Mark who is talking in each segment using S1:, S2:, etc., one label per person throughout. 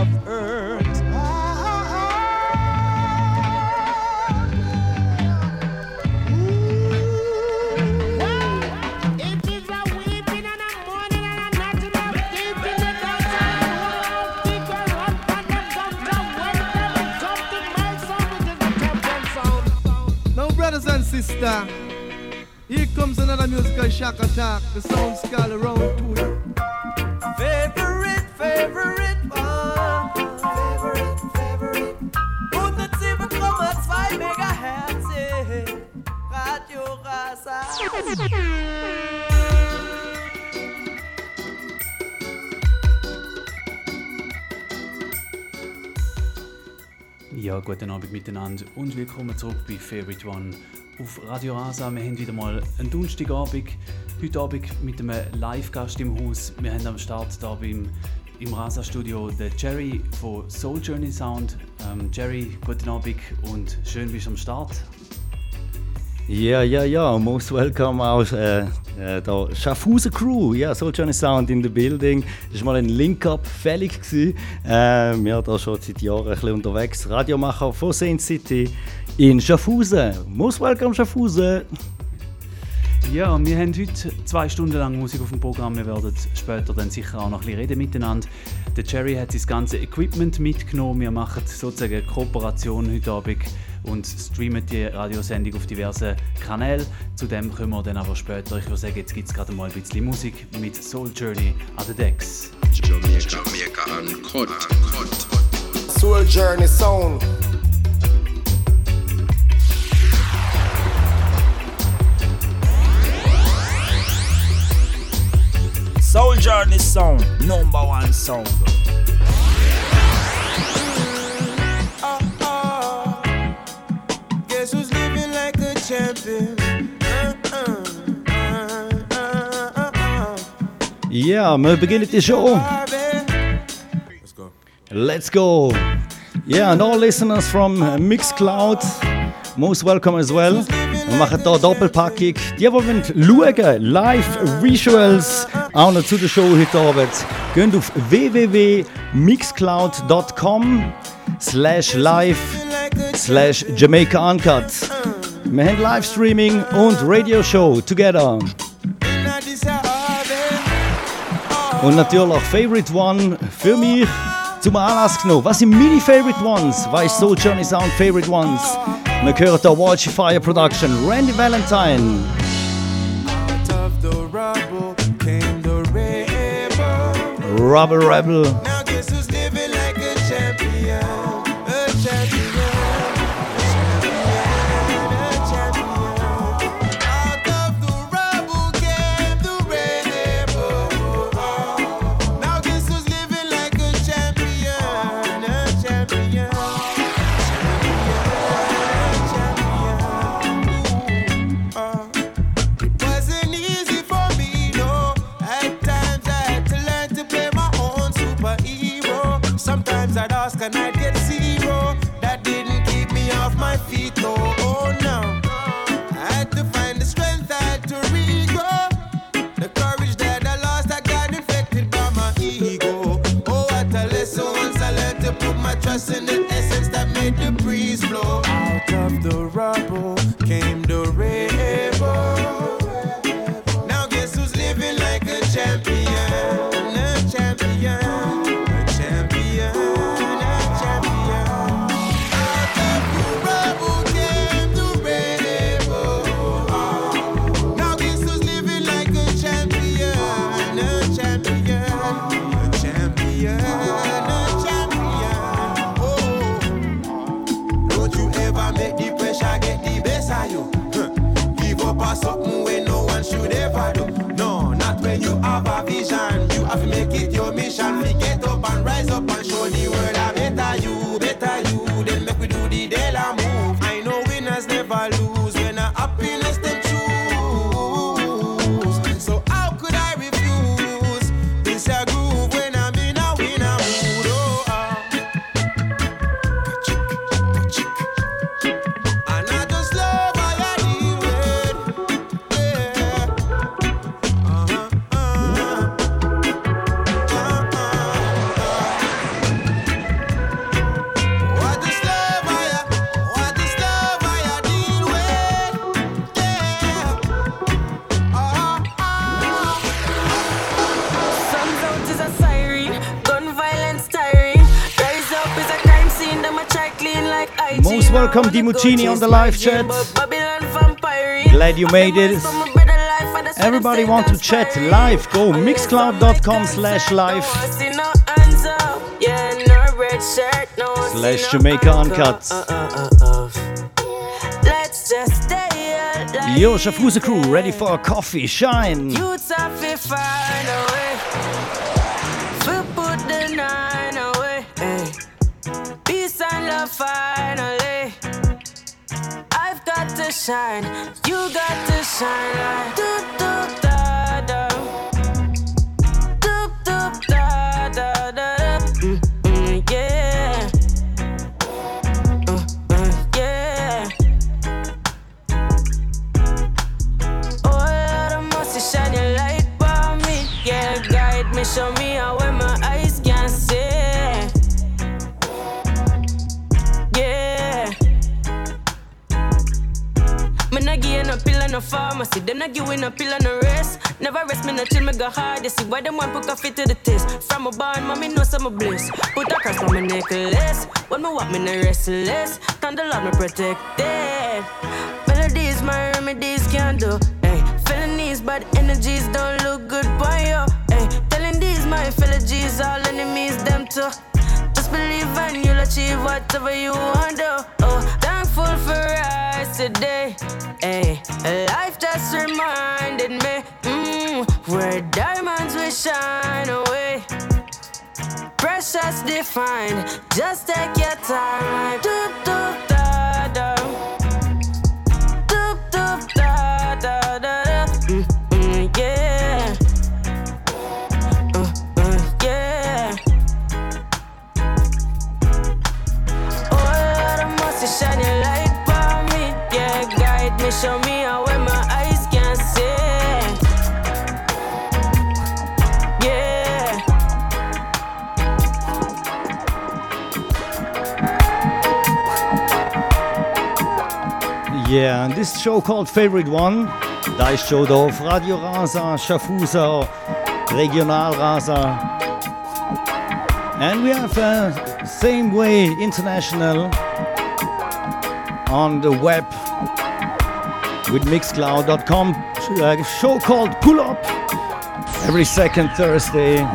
S1: of earth. Now, brothers and sisters, here comes another musical shock attack. The sound's called around two.
S2: Ja, guten Abend miteinander und willkommen zurück bei Favorite One auf Radio Rasa. Wir haben wieder mal einen Donnerstagabend, heute Abend mit einem Live-Gast im Haus. Wir haben am Start da beim, im Rasa-Studio den Jerry von Soul Journey Sound. Ähm, Jerry, guten Abend und schön bist du am Start.
S3: Ja, ja, ja, most welcome aus äh, äh, der Schaffhausen Crew. Ja, Soul Journey Sound in the building. Das war mal ein Link-Up fällig. Äh, wir sind da schon seit Jahren ein bisschen unterwegs. Radiomacher von Saint City in Schaffhausen. Most welcome Schaffhausen.
S2: Ja, wir haben heute zwei Stunden lang Musik auf dem Programm. Wir werden später dann sicher auch noch ein bisschen reden miteinander. Der Jerry hat sein ganze Equipment mitgenommen. Wir machen sozusagen eine Kooperation heute Abend und streamen die Radiosendung auf diversen Kanälen. Zu dem kommen wir dann aber später. Ich würde sagen, jetzt gibt es gerade mal ein bisschen Musik mit Soul Journey an den Decks.
S4: Jamaica, Jamaica uncut.
S5: Soul Journey Sound.
S6: Soul Journey Sound, number one sound.
S7: Champion?
S3: Ja, wir beginnen die Show.
S7: Let's go.
S3: Let's go. Yeah, and all listeners from Mixcloud, most welcome as well. Wir machen hier Doppelpackung. Die, die wollen schauen, Live-Visuals, auch noch zu der Show heute Abend, gehen auf www.mixcloud.com slash live slash Jamaica Uncut. Wir haben Livestreaming und Radio-Show together. Und natürlich Favorite One für mich zum Anlass genommen. Was sind meine Favorite Ones? Was ist Soul Journey Sound Favorite Ones? Wir hören hier Watch Fire Production, Randy Valentine.
S7: Out of the rubble came the rebel.
S3: Rubber Rebel.
S7: Trust in the essence that made the breeze Muccini on the
S3: live chat. Glad you made it. Everybody want to chat live? Go mixcloud.com slash live. Slash Jamaica Uncut. Yo, Schaffhauser crew, ready for a coffee shine.
S8: There Yeah, and
S3: this show called Favorite One, da Show of Radio Rasa, Schaffhauser, Regional Rasa. And we have uh, Same Way International on the web with mixcloud.com, a uh, show called Pull Up every second Thursday.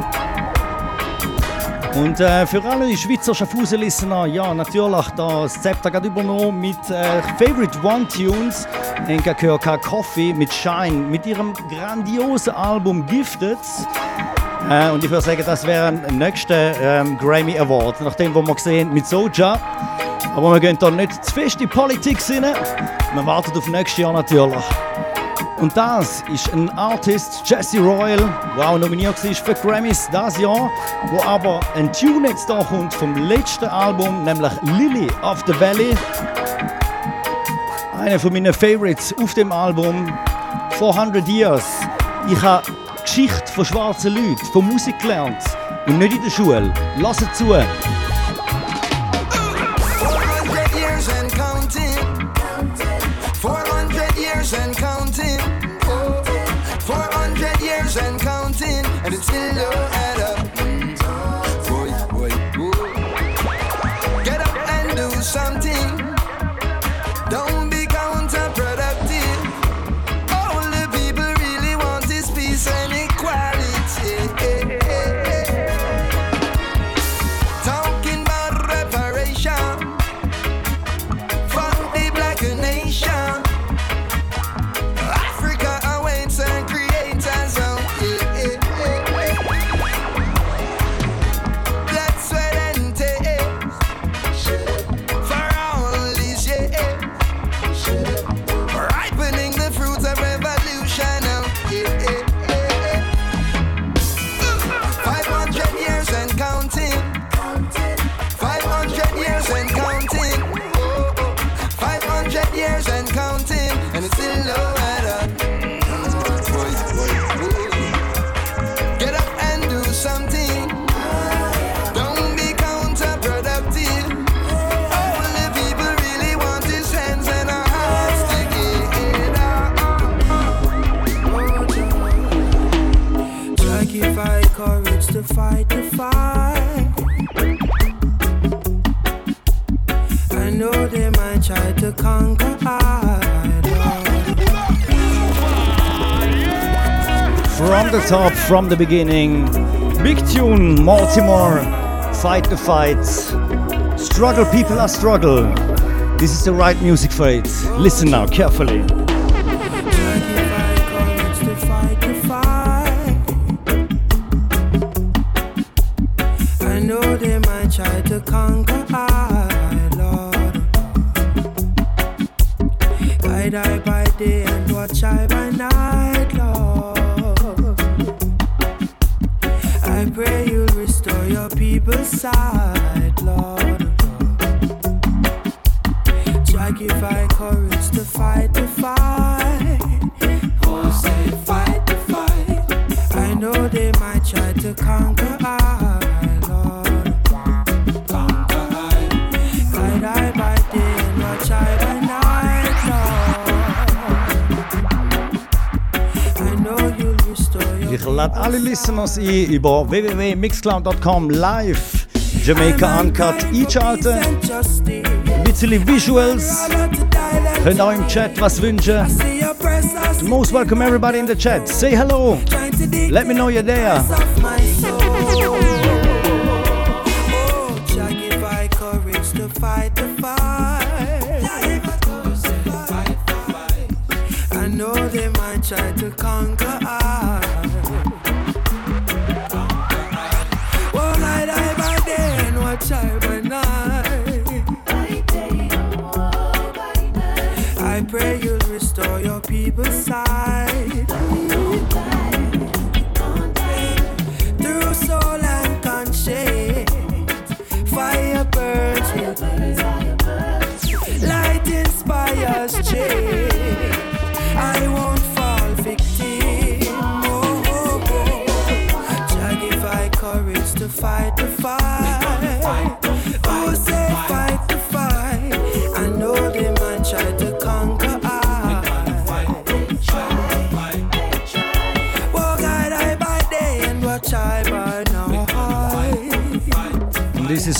S3: Und äh, für alle die Schweizer Schaffhausen-Listener, ja, natürlich, das Zepter geht übernommen mit äh, Favorite One Tunes. Enka Körka Coffee mit Shine, mit ihrem grandiosen Album Gifted. Äh, und ich würde sagen, das wäre im nächsten ähm, Grammy Award, nachdem, wir gesehen mit Soja. Aber wir gehen da nicht zu fest in die Politik rein. Wir warten auf nächstes Jahr natürlich. Und das ist ein Artist, Jesse Royal, wow, nominiert war für Grammys das Jahr, wo aber ein Tune jetzt da kommt vom letzten Album, nämlich Lily of the Valley. Einer von meinen Favorites auf dem Album, 400 Years. Ich habe Geschichte von schwarzen Leuten, von Musik gelernt und nicht in der Schule. Lasst zu!
S9: The
S10: top from the beginning. Big tune, Baltimore. Fight the fights. Struggle, people are struggle. This is the right music for it. Listen now carefully.
S3: Restore your
S10: Ich lade alle Listeners ein über www.mixcloud.com live Jamaica Uncut einschalten. Ein bisschen Visuals. Könnt auch im Chat was wünschen. Most welcome everybody in the chat. Say hello. Let me know you're there.
S3: of my soul.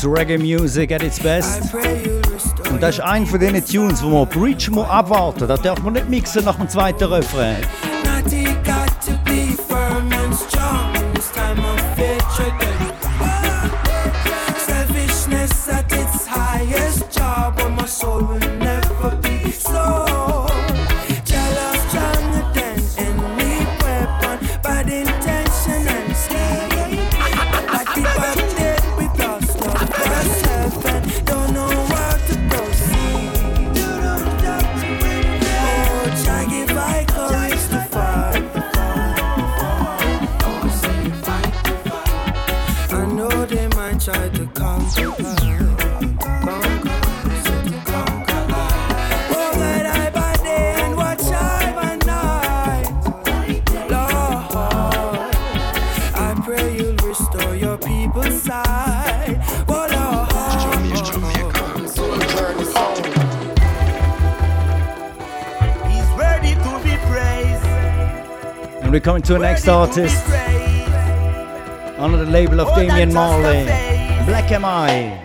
S10: Reggae Music at its best. Und das ist ein von diesen Tunes, wo man Bridge muss abwarten. Da darf man nicht mixen nach dem zweiten Refrain. Coming to the next artist under the label of Damian Marley. Black Am I.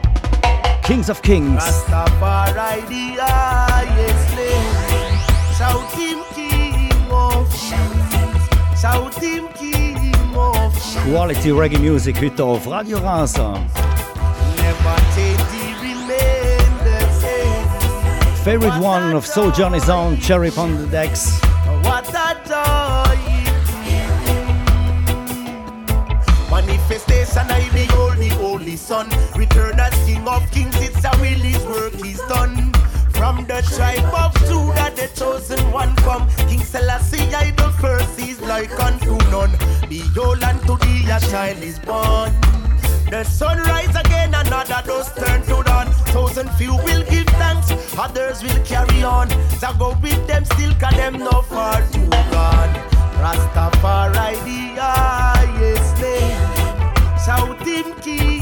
S10: Kings of Kings.
S11: Rastafari, the highest name. Shout him King of Kings. Shout him King of Kings.
S10: Quality Reggae Music heute auf Radio Rasa.
S11: Never change, he remain the same.
S10: Favorite one of Soul Journey Sound Jerry on the decks.
S11: None. land thee a child is born. The sun rise again, another does turn to dawn. Thousand few will give thanks, others will carry on. So go with them still, cause them no far too gone. Rastafari the highest name. Shout him King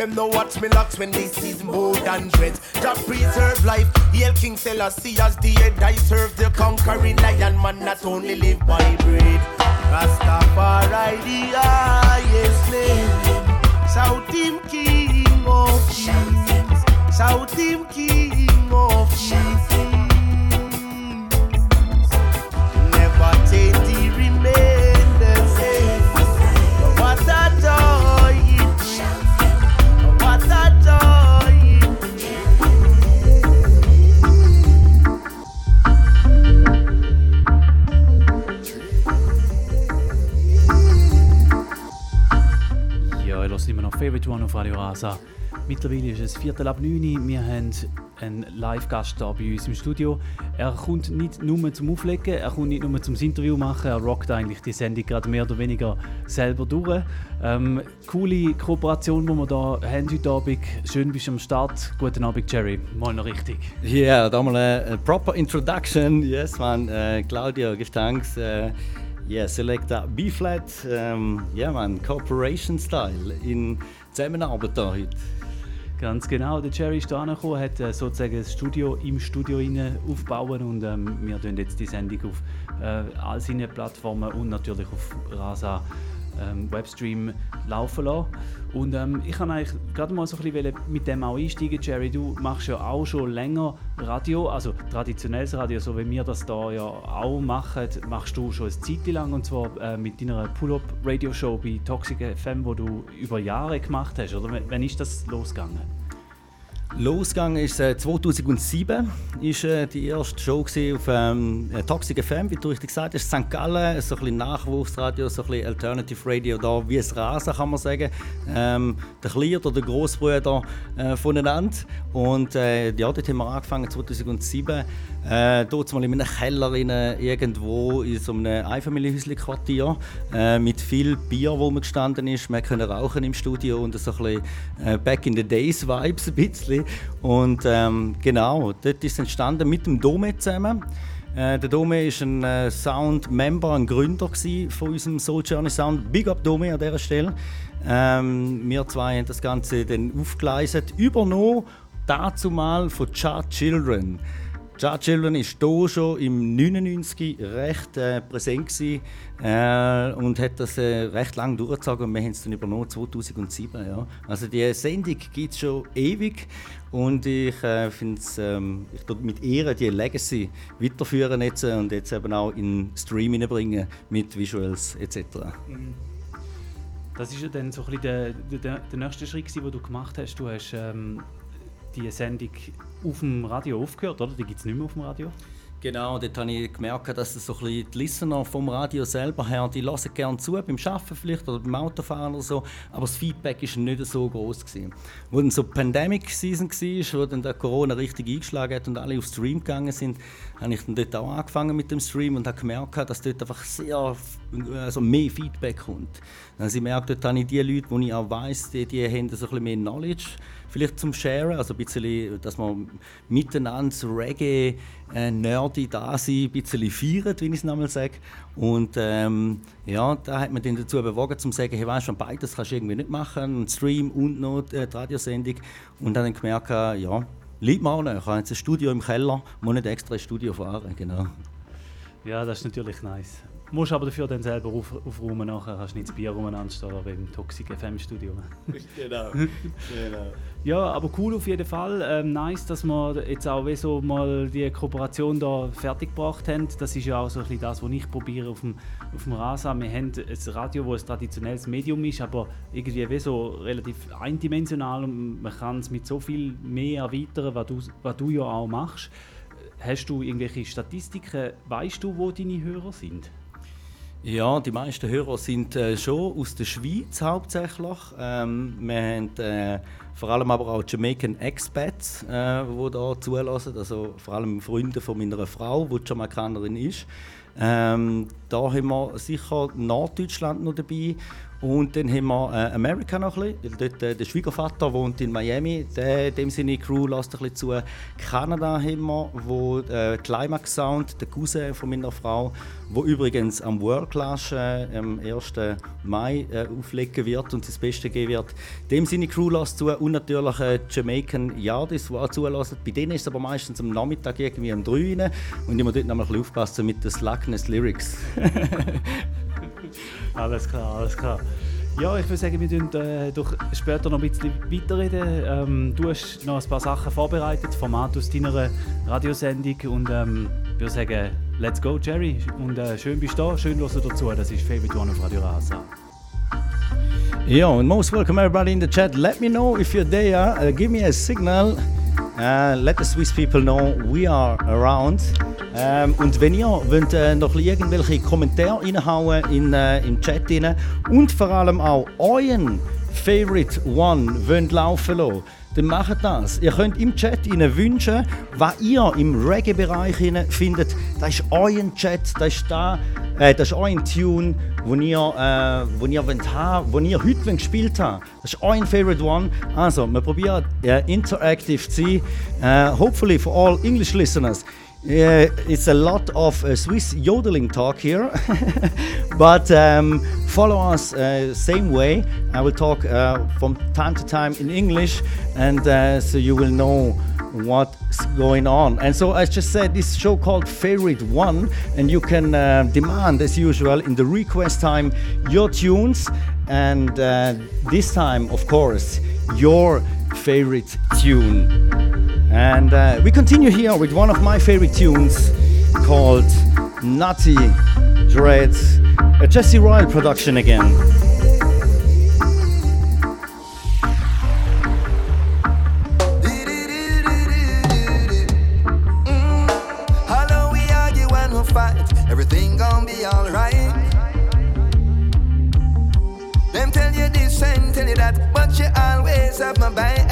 S12: them no watch me locks when this is more than dreads. Just preserve life. Hail King Selassie as the head. I serve the conquering lion man that only live by bread. Rastafari the highest name. Shout him king of kings. Shout him king
S2: Radio Rasa. Mittlerweile ist es Viertel ab 9 Uhr. Wir haben einen Live-Gast hier bei uns im Studio. Er kommt nicht nur zum Auflegen, er kommt nicht nur zum Interview machen, er rockt eigentlich die Sendung gerade mehr oder weniger selber durch. Ähm, coole Kooperation, die wir hier haben heute Abend. Schön bist du am Start. Guten Abend, Jerry. Mal noch richtig.
S3: Ja, yeah, da mal eine proper introduction. Yes, man. Uh, Claudio, Gestanks. Uh, yeah, Selecta B-Flat. Um, yeah, man. Corporation Style in Zusammenarbeit da heute.
S2: Ganz genau, der Jerry ist hierher gekommen, hat äh, sozusagen das Studio im Studio aufbauen und ähm, wir tun jetzt die Sendung auf äh, all seinen Plattformen und natürlich auf Rasa ähm, Webstream laufen lassen. Und ähm, ich kann eigentlich gerade mal so ein bisschen mit dem auch einsteigen, Jerry. Du machst ja auch schon länger Radio, also traditionelles Radio, so wie wir das da ja auch machen, machst du schon eine Zeit lang und zwar äh, mit deiner Pull-Up-Radio-Show bei Toxic FM, wo du über Jahre gemacht hast. Oder W- wann ist das losgegangen?
S3: Losgegangen ist äh, 2007 ist äh, die erste Show auf ähm, äh, Toxic FM, wie du richtig gesagt hast, St. Gallen, so ein bisschen Nachwuchsradio, so ein bisschen Alternative Radio da, wie es Rasa kann man sagen, ähm, der Kleine oder der Großbruder äh, voneinander. Und äh, ja, dort haben wir angefangen 2007, äh, dort mal in einem Keller in, irgendwo in so einem Einfamilienhäuschen-Quartier äh, mit viel Bier, wo man gestanden ist, man konnte rauchen im Studio und so ein bisschen äh, Back in the Days Vibes ein bisschen und ähm, genau, dort ist es entstanden mit dem Dome zusammen. Äh, der Dome ist ein äh, Sound-Member, ein Gründer von unserem Soul Journey Sound. Big up Dome an dieser Stelle. Ähm, wir zwei haben das Ganze dann aufgeleistet, übernommen dazu mal von Chart Children. Chart Children ist hier schon im 99 recht äh, präsent gewesen, äh, und hat das äh, recht lange durchgezogen und wir haben es dann übernommen 2007. Ja. Also die Sendung gibt es schon ewig und ich äh, finde es ähm, ich tue mit Ehre die Legacy weiterführen jetzt, äh, und jetzt eben auch in Stream hineinbringen mit Visuals etc.
S2: Das ist ja dann so ein bisschen der, der, der nächste Schritt, den du gemacht hast. Du hast ähm, die Sendung auf dem Radio aufgehört, oder? Die gibt es nicht mehr auf dem Radio.
S3: Genau, dort habe ich gemerkt, dass es so ein bisschen die Listener vom Radio selber her, die hören gerne zu, beim Arbeiten vielleicht oder beim Autofahren oder so, aber das Feedback war nicht so groß. Wo dann so die Pandemic-Season war, wo dann der Corona richtig eingeschlagen hat und alle auf Stream gegangen sind, habe ich dann dort auch angefangen mit dem Stream und habe gemerkt, dass dort einfach sehr also mehr Feedback kommt. Dann habe ich gemerkt, dort habe ich die Leute, die ich auch weiss, die, die haben so ein bisschen mehr Knowledge vielleicht zum Sharen, also ein bisschen, dass man miteinander Reggae, äh, Nerdy da sein, ein bisschen feiert, wie ich es nochmal sage. Und ähm, ja, da hat man dann dazu bewogen, zu sagen, hey, weißt du, beides kannst du irgendwie nicht machen, einen Stream und noch äh, die Radiosendung. Und dann gemerkt, äh, ja, liegt mir auch nicht. Ich habe jetzt ein Studio im Keller, muss nicht extra ins Studio fahren, genau.
S2: Ja, das ist natürlich nice. Du musst aber dafür dann selber auf, aufräumen, nachher kannst nicht das Bier umeinander stehen wie im Toxic FM Studio.
S3: genau. genau.
S2: Ja, aber cool auf jeden Fall. Ähm, nice, dass wir jetzt auch so mal die Kooperation da fertiggebracht haben. Das ist ja auch so ein bisschen das, was ich probiere auf dem, auf dem Rasa. Wir haben ein Radio, das ein traditionelles Medium ist, aber irgendwie wie so relativ eindimensional und man kann es mit so viel mehr erweitern, was du, was du ja auch machst. Hast du irgendwelche Statistiken? Weißt du, wo deine Hörer sind?
S3: Ja, die meisten Hörer sind äh, schon aus der Schweiz hauptsächlich. Ähm, wir haben äh, vor allem aber auch Jamaican Expats, äh, die da zulassen. Also vor allem Freunde von meiner Frau, die Jamaikanerin ist. Ähm, da haben wir sicher Norddeutschland noch dabei Und dann haben wir äh, America noch ein bisschen. Dort, äh, der Schwiegervater wohnt in Miami, der, dem Sinne Crew lässt ein bisschen zu. Kanada haben wir, wo äh, Climax Sound, der Cousin von meiner Frau, wo übrigens am World Clash äh, am 1. Mai äh, auflegen wird und das Beste geben wird. Dem Sinne Crew lässt zu und natürlich äh, Jamaican Yardis, die auch zulassen. Bei denen ist es aber meistens am Nachmittag irgendwie um 3 rein und ich muss dort noch ein bisschen aufpassen mit den Slackness Lyrics.
S2: Alles klar, alles klar. Ja, ich würde sagen, wir tun äh, später noch ein bisschen weiterreden. Ähm, du hast noch ein paar Sachen vorbereitet, Format aus deiner Radiosendung und ähm, ich würde sagen, let's go Jerry und äh, schön bist du da, schön hörst du dazu, das ist Favorite One auf Radio Rasa.
S3: Yeah, and most welcome everybody in the chat. Let me know if you're there. Uh, give me a signal. Uh, let the Swiss people know we are around. Ähm, und wenn ihr wollt, äh, noch irgendwelche Kommentare reinhauen in, äh, im Chat rein und vor allem auch euren Favorite One wollt laufen lassen, dann macht das. Ihr könnt im Chat Ihnen wünschen, was ihr im Reggae-Bereich findet. Das ist euer Chat, das ist, da, äh, das ist euer Tune, wo ihr, äh, ihr, wollt haben, wo ihr heute gespielt habt. Das ist euer Favorite One. Also, wir probieren äh, interactive zu sein. Äh, hopefully for all English listeners. Yeah, it's a lot of uh, Swiss yodeling talk here, but um, follow us uh, same way. I will talk uh, from time to time in English, and uh, so you will know what's going on. And so I just said this show called Favorite One, and you can uh, demand as usual in the request time your tunes, and uh, this time, of course, your favorite tune. And uh, we continue here with one of my favorite tunes called Nutty Dreads, a Jesse Royal production again.
S12: Although we argue and we fight, everything gon' be alright. Them tell you this and tell you that, but you always have my back.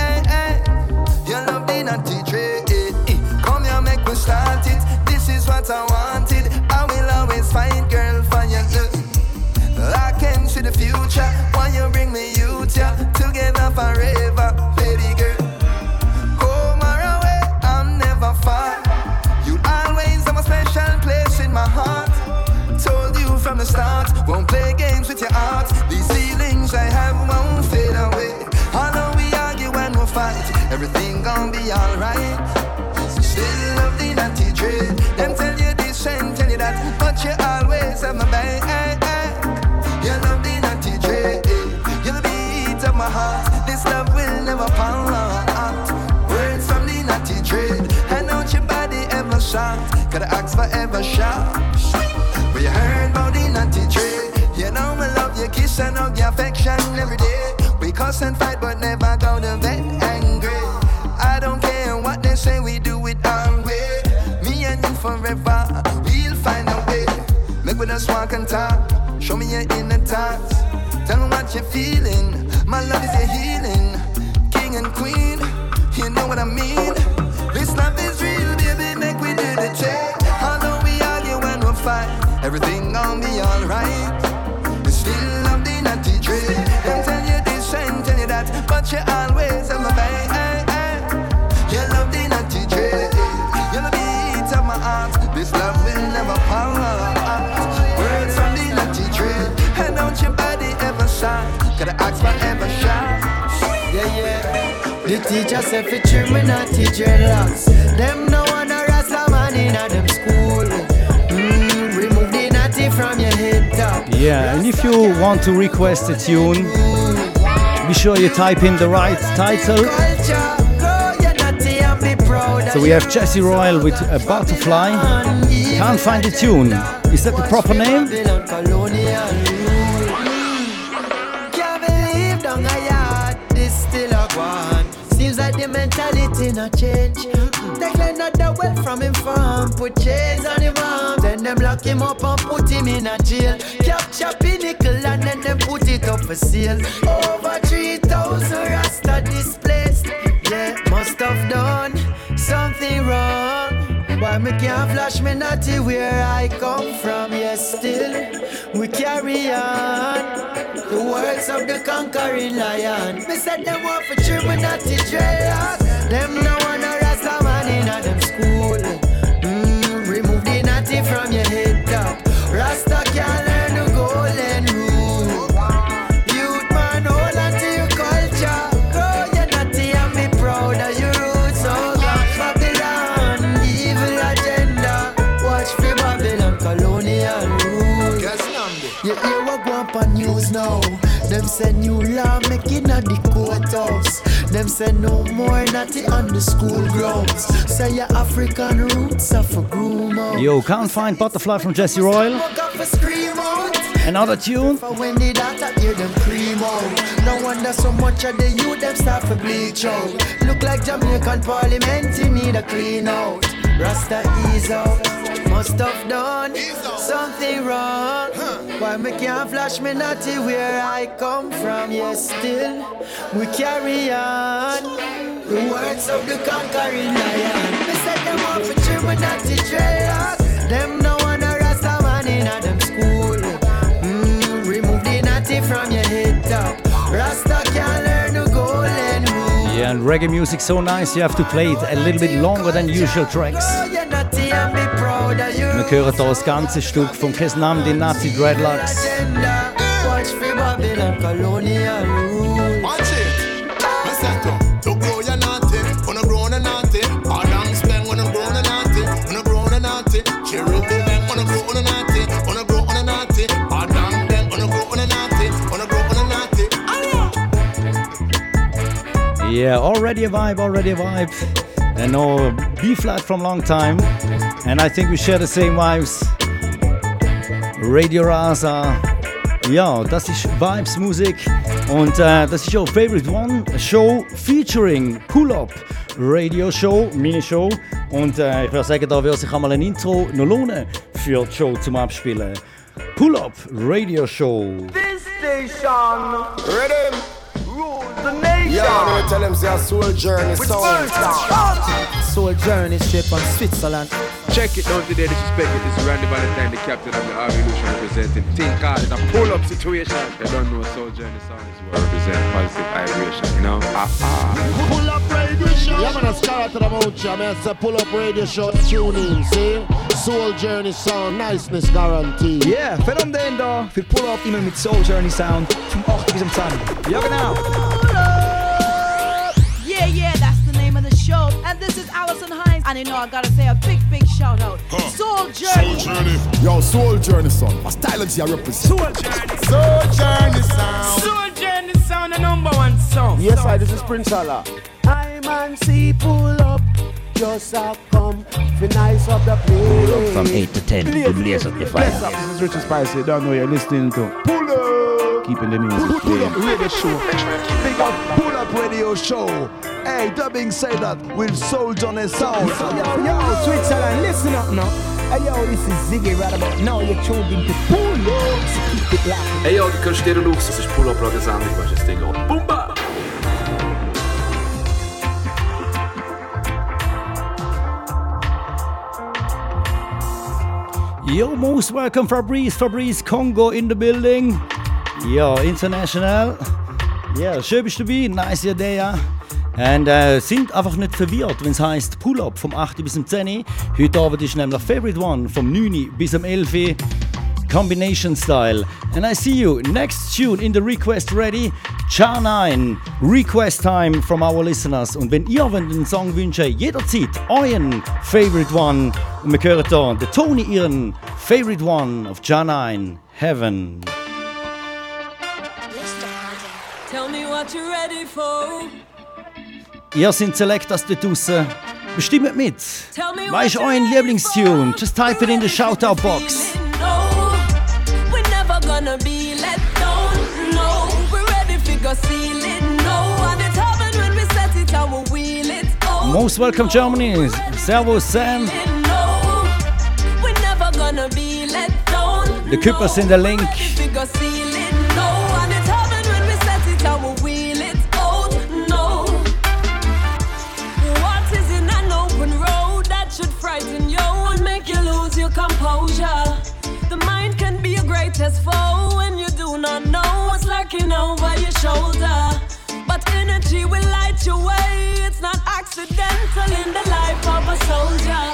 S12: Shout. Gotta ask forever shout. But you heard about the naughty trade. You know me love your kiss and hug your affection every day. We cuss and fight but never go to bed angry. I don't care what they say, we do it our way. Me and you forever, we'll find a way. Make with us walk and talk. Show me your inner thoughts. Tell me what you're feeling. My love is your healing. King and queen, you know what I mean. Everything gon' be alright. You still love the naughty trade. Them tell you this and tell you that, but you always have my back. You love the naughty trade. You're the beat of my heart. This love will never part. Words from the naughty trade. And don't your body ever shine. Gotta ask forever shine. Yeah, yeah.
S13: The teacher said trim me naughty dreadlocks. Them no want a rasta man in a them school.
S3: Yeah, and if you want to request a tune, be sure you type in the right title. So we have Jesse Royal with a butterfly. Can't find the tune. Is that the proper name?
S13: Them lock him up and put him in a jail. Capture pinnacle and then them put it up for sale. Over 3,000 rasta displaced. Yeah, must have done something wrong. Why me can't flash me natty where I come from? Yes, still we carry on. The words of the conquering lion. Me said them want for trim natty dreadlock. Them no wanna rasta man in a them school. Up now? Them say new law making at the courthouse. Them say no more natty on the school grounds. Say your African roots are for groom out.
S3: Yo, can't find Butterfly from Jesse Royal.
S13: Woke up for scream out.
S3: Another tune.
S13: For when the data hear them cream out. No wonder so much of the youth them start to bleach out. Look like Jamaican parliament, you need a clean out. Rasta ease out. Must have done something wrong. Why me can't flash me natty where I come from? Yes, still we carry on. The words of the conquering lion. Me said them want for trim me natty dreadlock. Them no wanna rasta man a them school. Mm, remove the natty from your head top. Rasta can't learn the golden rule.
S3: Yeah, and reggae music so nice, you have to play it a little bit longer than usual tracks. Wir hören hier das ganze Stück von Kessen die Nazi Dreadlocks. Yeah, already a vibe, already a vibe. And no B flat from long time. And I think we share the same vibes. Radio Rasa. Ja, das ist Vibes Musik. Und äh, das ist auch Favorite One Show featuring Pull Up Radio Show, meine Show. Und äh, ich würde sagen, da wird sich einmal ein Intro noch lohnen für die Show zum Abspielen. Pull Up Radio Show.
S14: This station
S15: Ready?
S14: rules the nation.
S15: Yeah, I'm gonna tell them say a soul journey
S14: first
S13: Soul journey straight from Switzerland.
S16: Check it, don't today disrespect it. This is Randy Valentine, the captain of the Army Illusion representing. Think hard, it's a pull up situation. They don't know a soldier Soul Journey Sound is what represent positive vibration, you know? Ah, ah.
S17: Pull up radio show. Yeah, man, I start to the mouth, yeah, man. Say pull up radio show, tune in, see? Soul Journey Sound, niceness guarantee.
S14: Yeah, fett om den då. Vi pull up immer mit Soul Journey Sound vom 8 bis zum 10. Ja, genau.
S18: Show. And this is Alison Hinds. And you know, I gotta say a big, big shout out. Soul Journey.
S15: Yo, soul journey son. A style I represent. Soul journey. Soul journey sound.
S6: Soul Journey Sound, the number one song.
S17: Yes, I, this is Prince Allah. I man see pull up, just a come, fi nice up the place.
S19: From 8 to 10, to blaze up the fire.
S14: Bless up. This is Richard Spicy. Don't know you're listening to Pull Up. Keeping the music playing.
S17: Radio show. Big up Pull Up Radio Show. Hey, dubbing say that with Soul Journey Sound.
S14: Yo, yo, Switzerland, listen up now. Hey, yo, this is Ziggy right about now. You're tuned into Pull Up. Keep it locked.
S20: Hey yo, du kannst dir Lux, das ist Pull-Up Radio Sendung, weißt du, das Ding geht. Bumba!
S3: Yo, most welcome Fabrice, Fabrice Congo in the building. Ja, international. Ja, schön bist du dabei, nice Idee. Und äh, sind einfach nicht verwirrt, wenn es heisst Pull-Up vom 8. bis zum 10. Heute Abend ist nämlich Favorite One vom 9. bis zum 11. Combination Style. And I see you. Next tune in the request ready. Char 9. Request time from our listeners. Und wenn ihr einen Song wünscht, jederzeit euren Favorite One. Und wir hören hier den Tony ihren Favorite One of Char 9. Heaven. Ihr seid Selectors da draussen. Bestimmt mit. Was ist euer Lieblingstune? Just type it in the Shoutout Box.
S21: No, we're never gonna be let down. No, we're ready to go. No, and it's heaven when we set it and we wheel it. Oh,
S3: Most welcome Germany. Servus Sam.
S21: no, we're never gonna be let down.
S3: Der Küppers in der Link.
S22: Your composure. The mind can be your greatest foe when you do not know what's lurking over your shoulder. But energy will light your way. It's not accidental in the life of a soldier.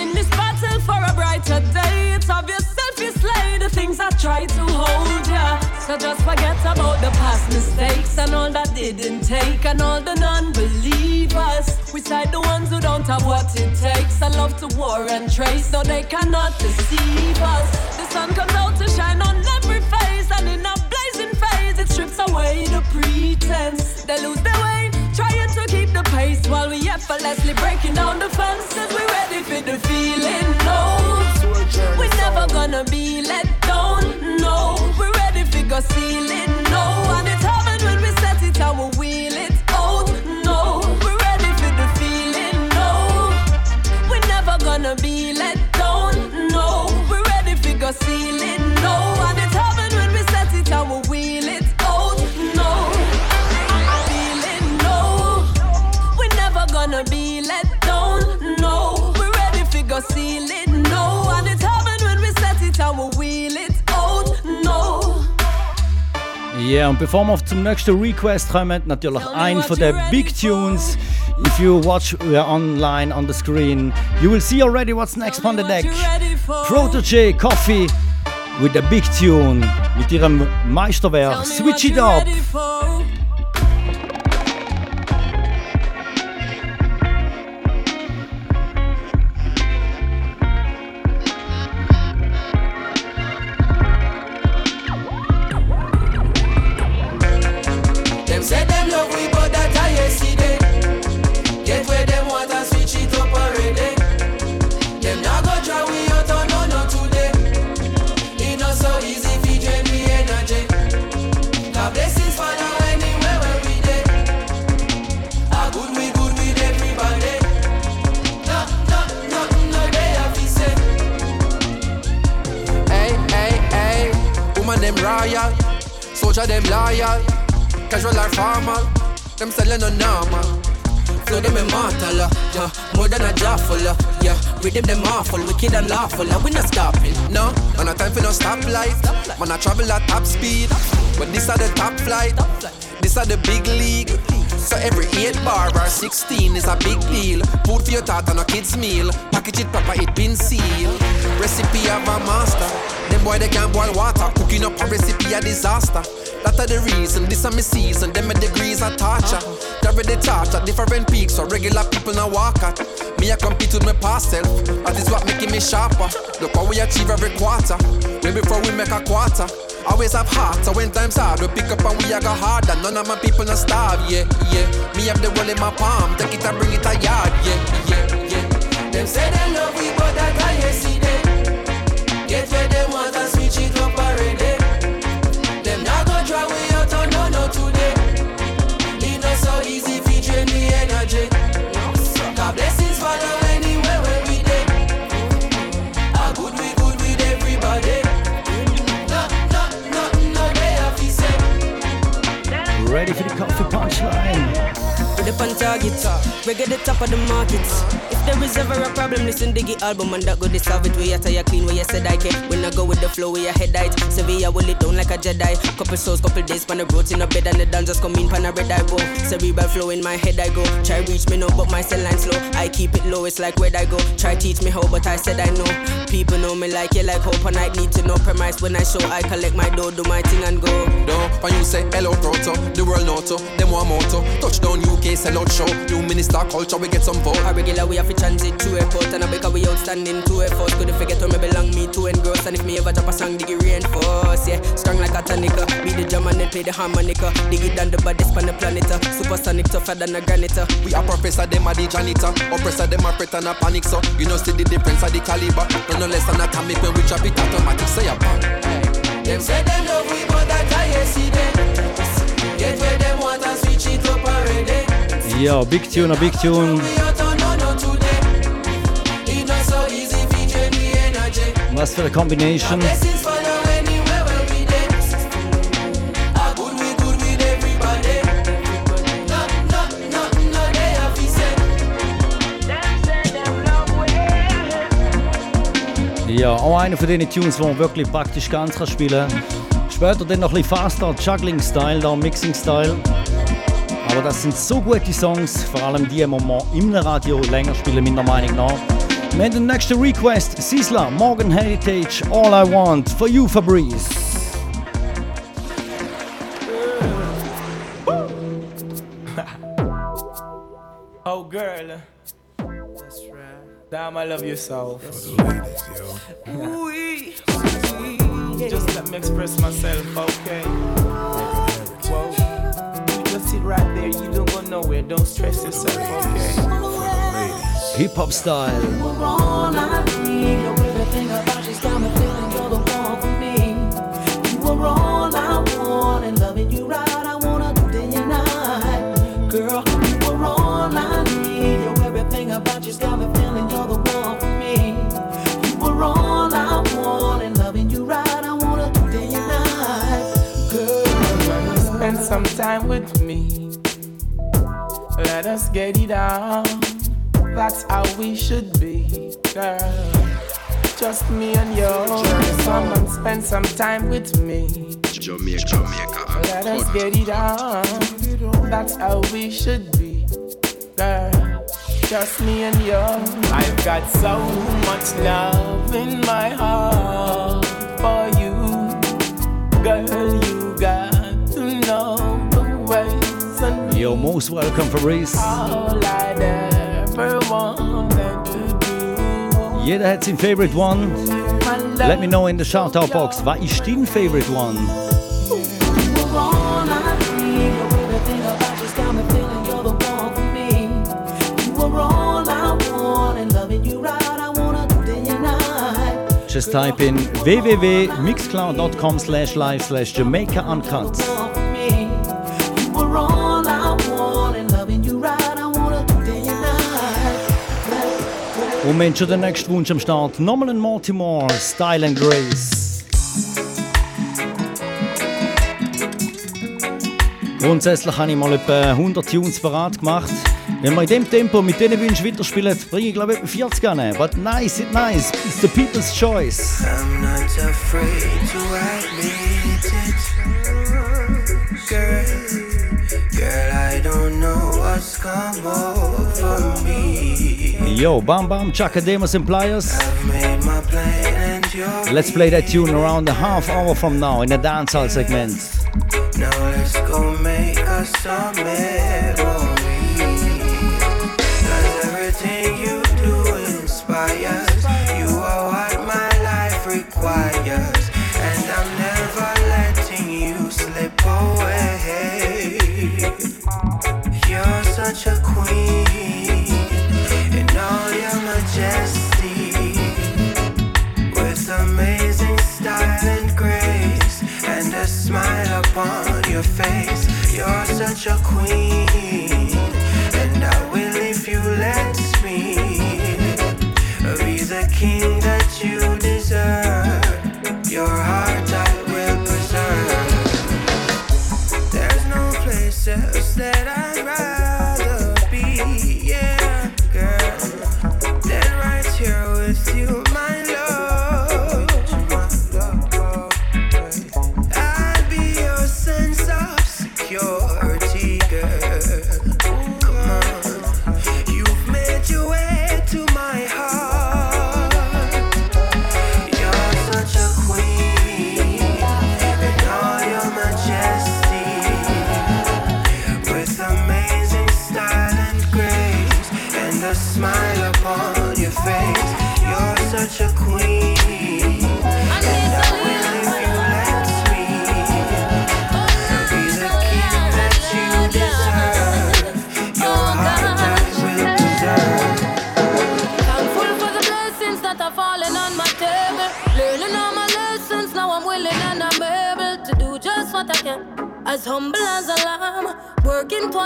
S22: In this battle for a brighter day, it's obvious self you slay the things I try to hold ya. So just forget about the past mistakes and all that didn't take and all the non-believers. We side the ones who don't have what it takes. I love to war and trace, so they cannot deceive us. The sun comes out to shine on every face, and in a blazing phase, it strips away the pretense. They lose their way, trying to keep the pace while we effortlessly breaking down the fences. We're ready for the feeling, no. We're never gonna be let down, no. We're go ceiling, no. And it's heaven when we set it and
S3: yeah, und bevor wir zum nächsten Request kommen, natürlich ein von den Big Tunes. If you watch online on the screen, you will see already what's next on the deck. Protoje Koffee with the Big Tune mit ihrem Meisterwerk Switch It Up.
S23: Them no
S24: normal. Flow them immortal, uh, yeah, more than a jawful, uh, yeah. Rhythm them awful, wicked and lawful, uh, we not stopping, no. Man a time for no stoplight, man a travel at top speed, but this are the top flight, this are the big league. So every 8 bar or 16 is a big deal. Food for your and a kid's meal. Package it proper, it been sealed. Recipe of a master. Them boy they can't boil water. Cooking up a recipe a disaster. That are the reason, this are my season. Them my degrees are torture. They already taught at different peaks, so regular people now walk at. Me I compete with my past self. That is what making me sharper. Look what we achieve every quarter. Way before we make a quarter. Always have heart, so when times hard, we pick up and we a go harder. None of my people not starve, yeah, yeah. Me have the world in my palm, take it and bring it a yard, yeah, yeah, yeah.
S23: Them say them love we, but that I. Get where them want and
S3: Ready for the coffee punchline.
S8: Up on target, reggae the top of the market. If there is ever a problem, listen Diggy album and that go to solve it. We are tire clean, where you said I can. When I go with the flow, we are head height. Sevilla will it down like a Jedi. Couple souls, couple days, pan the roads in a bed and the dance just come in, pan a red I go. Cerebral flow in my head I go. Try reach me no, but my cell line slow. I keep it low, it's like where I go. Try teach me how, but I said I know. People know me like you, like hope, and I need to know premise. When I show, I collect my dough, do my thing and go.
S24: No, when you say hello proto, the world noto, them one motto. Touchdown UK, sell out show. New minister culture, we get some vote.
S8: A regular we have to transit to airport and a because we outstanding to effort. Couldn't forget where me belong, me to engross. And if me ever drop a song, dig it reinforce. Yeah, strong like a tonica. Be the drum and then play the harmonica. Dig it down the baddest on the planet. uh. Supersonic tougher than a granite. uh.
S24: We are professor, them are the janitor. Oppressor, them are fret and a panic, so you know see the difference of the caliber. No, no less than atomic when we drop it automatic. Say a bang.
S23: Them say them love we, but that I yesterday. Get where them want and switch it up already.
S3: Ja, Big Tune, Big Tune. Was für eine
S23: Kombination.
S3: Ja, auch einer von den Tunes, die man wirklich praktisch ganz spielen kann. Später dann noch ein bisschen faster, Juggling-Style, da Mixing-Style. Aber das sind so gute Songs, vor allem die, die man im Radio länger spielen, meiner Meinung nach. Wir haben den nächsten Request, Sisla, Morgan Heritage, All I Want, for you Fabrice.
S7: Oh, girl. That's right. Damn, I love you so. Ooh-wee. Just let me express myself, okay? Whoa. You just sit right there. You don't go nowhere. Don't stress yourself, okay?
S3: Hip Hop Style.
S25: all I need. Your everything about you's got me feeling you're the one for me. You are all I want, and loving you right, I wanna do day and night. Girl, you are all I need. Your everything about you's got me feeling you're the one for me. You are all I want, and loving you right, I wanna do day and night. Girl,
S7: Spend some time with me. Let us get it on. That's how we should be, girl. Just me and you. Come and spend some time with me.
S4: Jamaica, Jamaica,
S7: Let us get it on. That's how we should be, girl. Just me and you. I've got so much love in my heart for you, girl.
S3: You're most welcome, Fabrice. Jeder hat sein Favorite One. Let me know in the Shoutout Box, was ist dein Favorite One? Just type in www.mixcloud.com slash live slash Jamaica Uncut. Mensch, schon der nächste Wunsch am Start. Nochmal ein Mortimer, Style and Grace. Grundsätzlich habe ich mal etwa 100 Tunes parat gemacht. Wenn wir in dem Tempo mit diesen Wünschen weiterspielen, bringe ich glaube ich etwa 40 an. But nice, it nice. It's the people's choice.
S10: I'm not afraid to admit it, girl. Girl, I don't know what's come over me.
S3: Yo, Bam Bam, Chaka Demus and Pliers.
S10: Made my plan and you're
S3: Let's play that tune around a half hour from now in the dancehall segment.
S10: Now let's go make memories. Such a queen in all your majesty. With amazing style and grace and a smile upon your face. You're such a queen, and I will if you let me be the king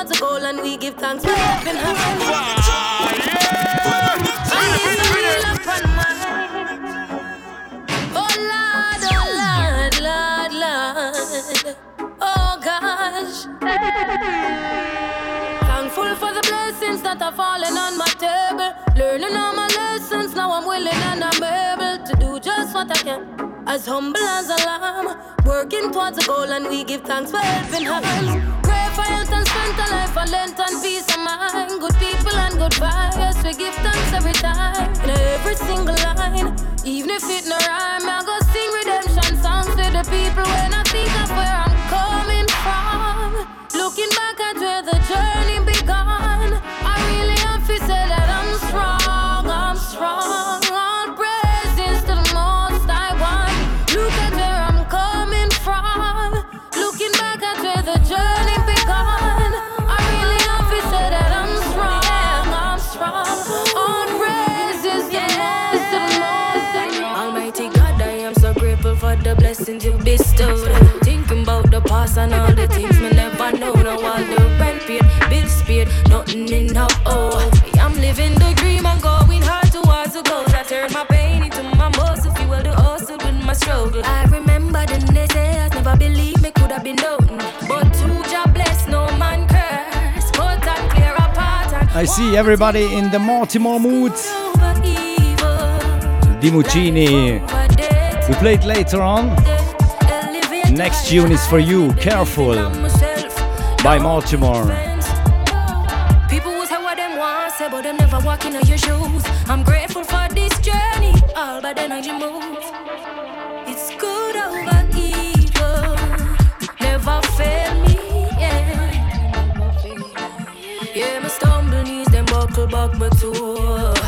S21: towards a goal, and we give thanks for having my Oh Lord, oh Lord, Lord, Lord. Oh gosh. Thankful for the blessings that are falling on my table. Learning all my lessons, now I'm willing and I'm able to do just what I can. As humble as a lamb, working towards a goal, and we give thanks for helping hands. For health and strength, a life for length and peace of mind. Good people and good vibes, we give thanks every time. In every single line, even if it no rhyme, I go sing redemption songs to the people when I think of where I'm coming from. Looking back at where the journey past and all the things me never know. Now all the rent paid, bills paid, nothing. Oh, I'm living the dream and going hard towards the goals. I turn my pain into my muscle, fuel the hustle with my struggle. I remember the naysayers never believed me could have been known, but to job bless, no man curse. Cut and clear apart and
S3: I see everybody in the Mortimer mood. Dimuccini. We played later on. Next tune is for you, Careful, by Mortimer.
S21: People say what them want, say, but never walking on your shoes. I'm grateful for this journey, all move. It's good over evil, never fail me. Yeah, yeah, my stumble them buckle.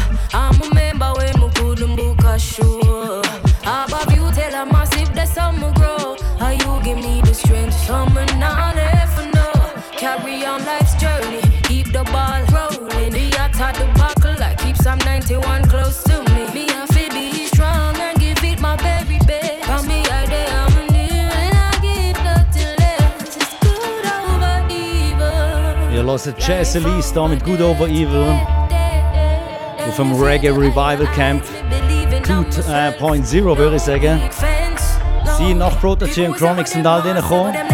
S21: 91 close to me. Me I feel be strong and give it my very best. For me I day I'm near and I give nothing less. It's good over evil.
S3: Ihr hört Jazz Elise da mit Good Over Evil auf dem Reggae Revival Camp 2.0 würde ich sagen. Sie nach Protege und Chronics und all denen gekommen.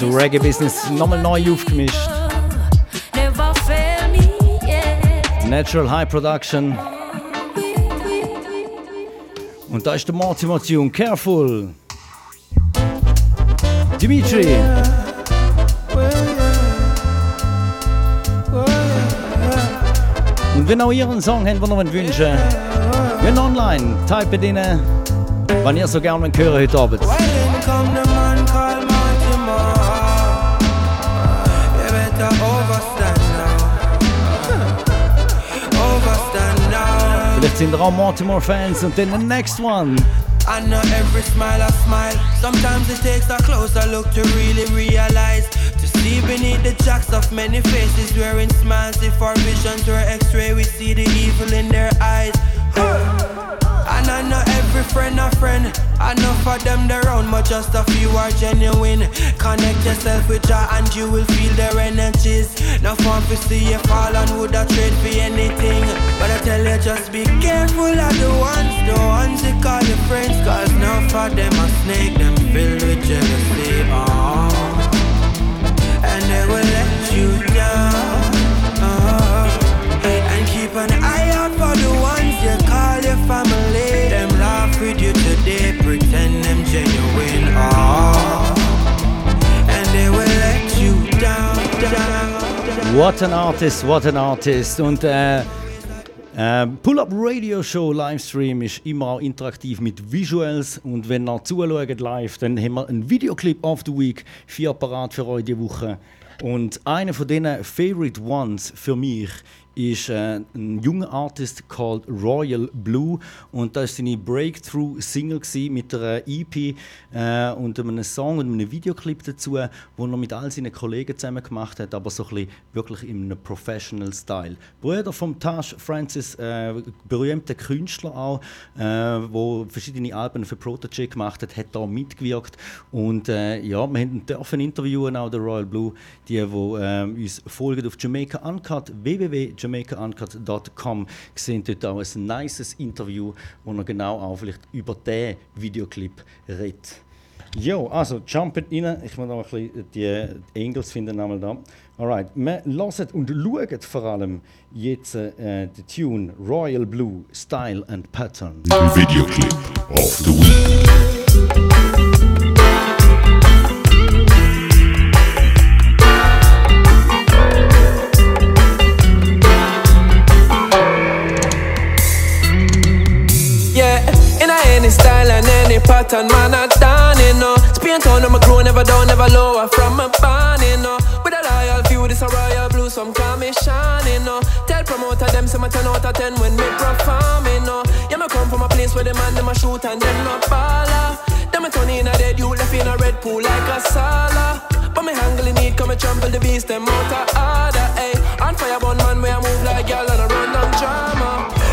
S21: Move.
S3: Und zu Reggae Business nochmal neu aufgemischt. Natural High Production. Und da ist der Mortimer Tune, Careful. Dimitri. Und wenn auch ihr einen Song habt, den ihr wünschen wollt, online, type rein, wenn ihr so gerne hören heute Abend. 14 Raum Baltimore fans until the next one.
S10: I know every smile I smile. Sometimes it takes a closer look to really realize. To see beneath the jacks of many faces wearing smiles. If our visions were x ray, we see the evil in their eyes. And I know every friend a friend. I know for them they're around, but just a few are genuine. Connect yourself with Jah and you will feel their energies. No fun to see you fall and would I trade for anything. But I tell you, just be careful of the ones, the ones you call your friends. Cause none for them a snake, them filled with jealousy. Oh. With you today, pretend them genuine. Oh. And they will let you down, down.
S3: What an artist, what an artist. Und äh, äh, Pull-Up Radio Show Livestream ist immer auch interaktiv mit Visuals. Und wenn ihr zuschaut live, dann haben wir einen Videoclip of the Week, vier Apparat für euch diese Woche. Und einer von diesen Favorite Ones für mich ist äh, ein junger Artist called Royal Blue. Und das war seine Breakthrough-Single mit einer EP äh, und einem Song und einem Videoclip dazu, wo er mit all seinen Kollegen zusammen gemacht hat, aber so ein bisschen wirklich in einem Professional Style. Bruder von Tash Francis, äh, berühmter Künstler auch, äh, wo verschiedene Alben für Protege gemacht hat, hat da mitgewirkt. Und äh, ja, wir dürfen interviewen auch der Royal Blue, die, wo äh, uns folgen auf Jamaica Uncut www.jamaicauncut.com sehen dort auch ein nices Interview, wo er genau auch vielleicht über den Videoclip redet. Jo, also jumpet rein. Ich muss noch ein bisschen die Engels finden einmal da. Alright, wir hören und schauen vor allem jetzt äh, den Tune Royal Blue Style and Pattern.
S26: Videoclip of the week.
S20: Pattern, man, I done it, no. Spain town, I'm a grow, never down, never lower from my barn, you know. With a loyal few, this a royal blue, some call me shining, no. Tell promoter them, say my 10 out of 10 when me perform, you know. Yeah, me come from a place where the man, them a shoot and them not baller. Them a turn in a dead, you left in a red pool like a sala. But me handle need, come and trample the beast, them out of order, ayy. On fire, bun man, where I move like y'all and I run down drama.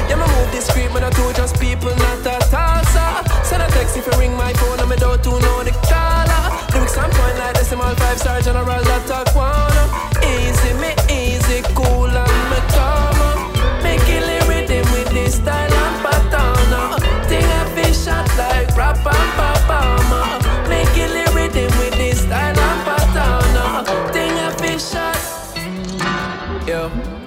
S20: Yeah, me move discreet, man, I do just people, not a salsa. A if you ring my phone, and me don't to know the caller. Lyrics on point like decimal five star general that I. Easy, me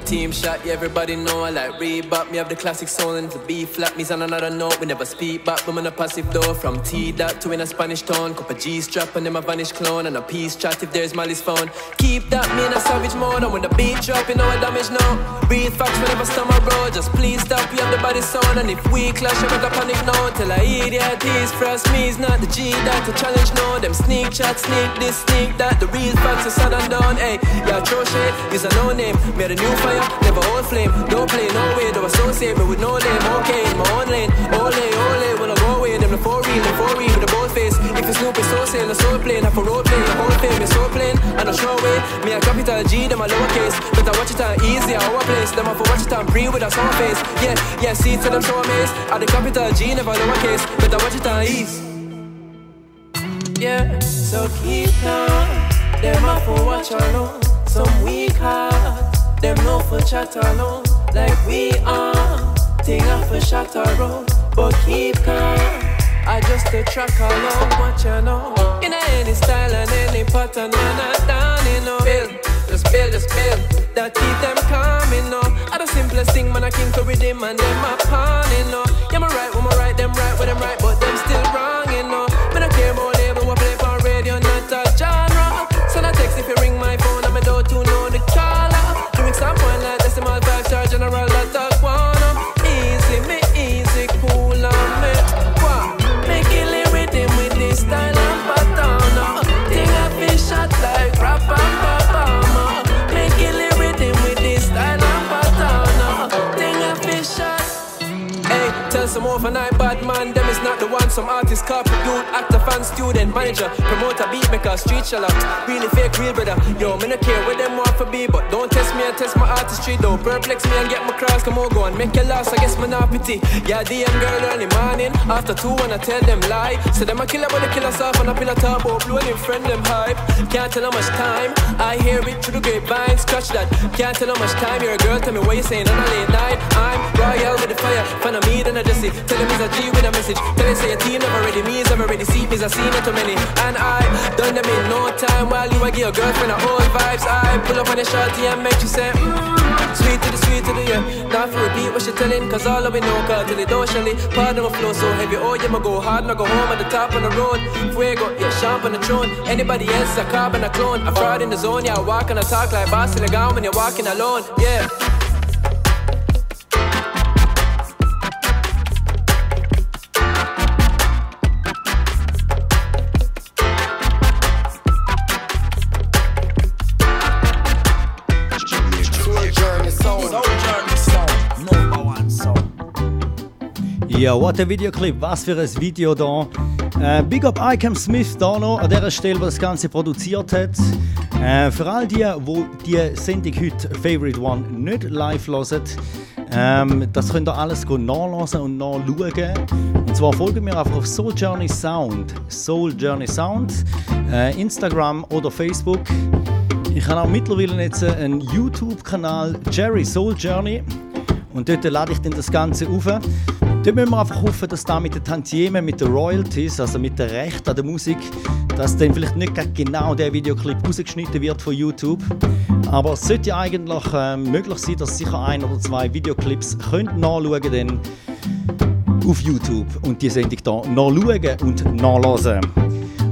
S20: team shot, yeah, everybody know I like Reebok. Me have the classic sound and the B flat. Me's on another note, we never speak back. I'm a passive door from T dot to in a Spanish tone. Cup G strap and them a vanish clone. And a peace chat if there's Molly's phone. Keep that me in a savage mode. And when the beat drop, you know I damage now. Breathe facts whenever stomach my road. Just please stop, we have the body sound. And if we clash, I make a panic now. Tell I idiot is frost me is not the G that to challenge no. Them sneak chat, sneak this, sneak that. The real facts are sad and done. Hey, yeah, throw shade, is a no name. Made a new fire, never old flame. Don't play no way, don't associate me with no name. Okay, in my own lane. Ole, ole, when I go away, them the four real, the four with the both face. If it's Snoop, it's so sane, the soul plane. Have a road play, the whole fame is so plain. And a show way, me a capital G, them a lowercase. Better watch it on easy, our place. Them have to watch it on breathe with a song face. Yeah, yeah, see to them so amazed. At the capital G, never lowercase. Better watch it on ease. Yeah, so keep calm. Them a for watch alone. Some weak heart. Them no for chat alone. Like we are. Thing a for shot road. But keep calm. I just a track along what you know. In any style and any pattern, man, I done it, no. Build, just build, just build. That keep them coming, no. I the simplest thing, man, I came to rhythm and them a pawning, no. Yeah, me right, when me right, them right, with them right, but them still wrong, you know. Me not care about label, what play on radio, not a genre. Send a text if you ring Some artist, corporate dude, actor, fan, student, manager, promoter, beat maker, street sheller. Really fake, real brother. Yo, me no care where them want for be, but don't test me and test my artistry. Don't perplex me and get my cross. Come on, go and make your loss. I guess not pity. Yeah, DM girl early morning. After two, when I tell them lie. So them a killer, but they kill us off on a pillar top. Oh, and friend them hype. Can't tell how much time. I hear it through the grapevine. Scratch that. Can't tell how much time. You're a girl, tell me what you saying on a late night. I'm royal with the fire. Fan of me, then I just see. Tell them it's a G with a message. Tell them say your team never ready. Me is never ready. See me, I seen it too many. And I done them in no time. While you a give your girlfriend a old vibes. I pull up on the shorty and make you say, mm, sweet to the sweet to the yeah. Not for repeat what she telling, cause all of we know, cause till it don't shelly. Pardon my flow so heavy. Oh, yeah, my go hard, and I go home at the top of the road. Fuego, yeah, sharp on the throne. Anybody else a carbon, a clone. A fraud in the zone, yeah, I walk and I talk like boss in the gown when you're walking alone. Yeah.
S3: Ja, what a Videoclip, was für ein Video da. Äh, Big Up Icam Smith da noch, an der Stelle, der das Ganze produziert hat. Äh, für all die, die die Sendung heute Favorite One nicht live hören, ähm, das könnt ihr alles nachlesen und nachschauen. Und zwar folgen wir einfach auf Soul Journey Sound. Soul Journey Sound, äh, Instagram oder Facebook. Ich habe auch mittlerweile jetzt einen YouTube-Kanal, Jerry Soul Journey. Und dort lade ich dann das Ganze auf.
S7: Dort müssen wir einfach hoffen, dass da mit den Tantiemen, mit den Royalties, also mit den Rechten an der Musik, dass dann vielleicht nicht genau der Videoclip rausgeschnitten wird von YouTube. Aber es sollte eigentlich äh, möglich sein, dass sicher ein oder zwei Videoclips könnt nachschauen könnt auf YouTube und die Sendung hier nachschauen und nachlesen.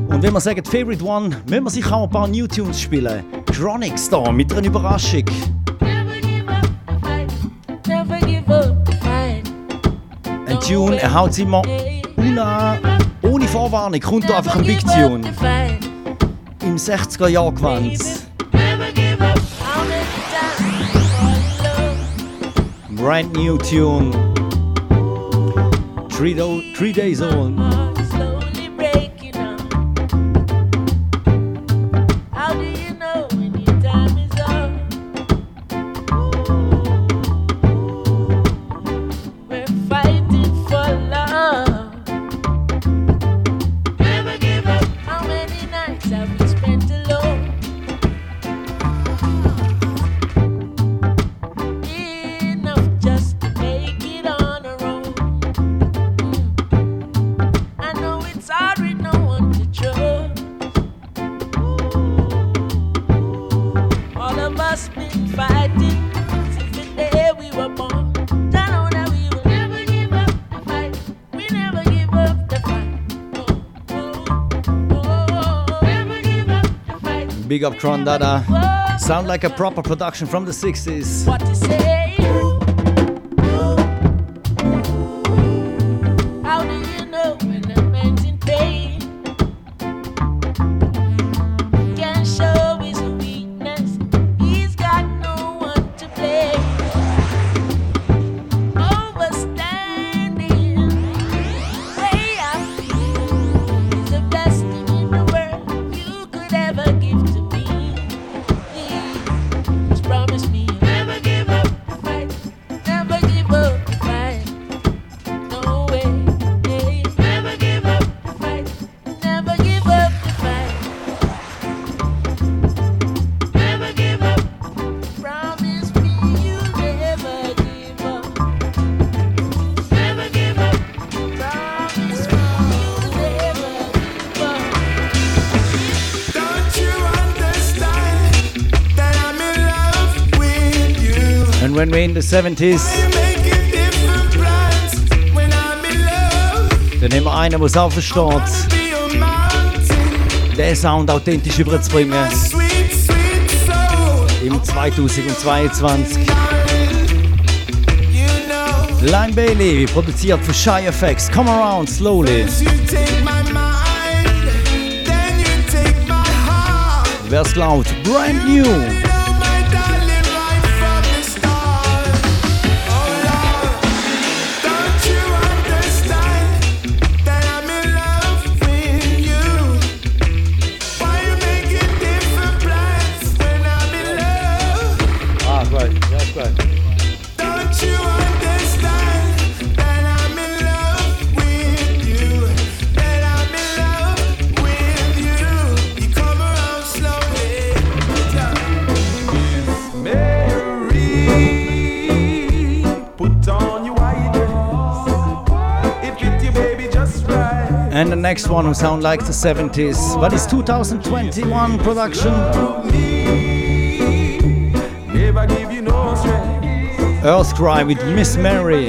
S7: Und wenn wir sagen Favorite One, müssen wir sicher auch ein paar New Tunes spielen. Chronix da mit einer Überraschung. Tune, er haut immer una, ohne Vorwarnung, kommt da einfach ein Big Tune. Im 60er Jahr gewandt. Brand new tune. Three, do, three days old. Big up. Sound like a proper production from the 60s.
S27: way in the
S7: 70s. Dann nehmen wir einen, der
S3: auf den Start.
S7: Den Sound authentisch überzubringen. Im 2022. Lime Bailey, produziert für Shy Effects. Come around slowly. Wer laut? brand new. Next one who sound like the 70s. But it's 2021 production.
S28: Earth.
S7: Earthkry with Miss Mary.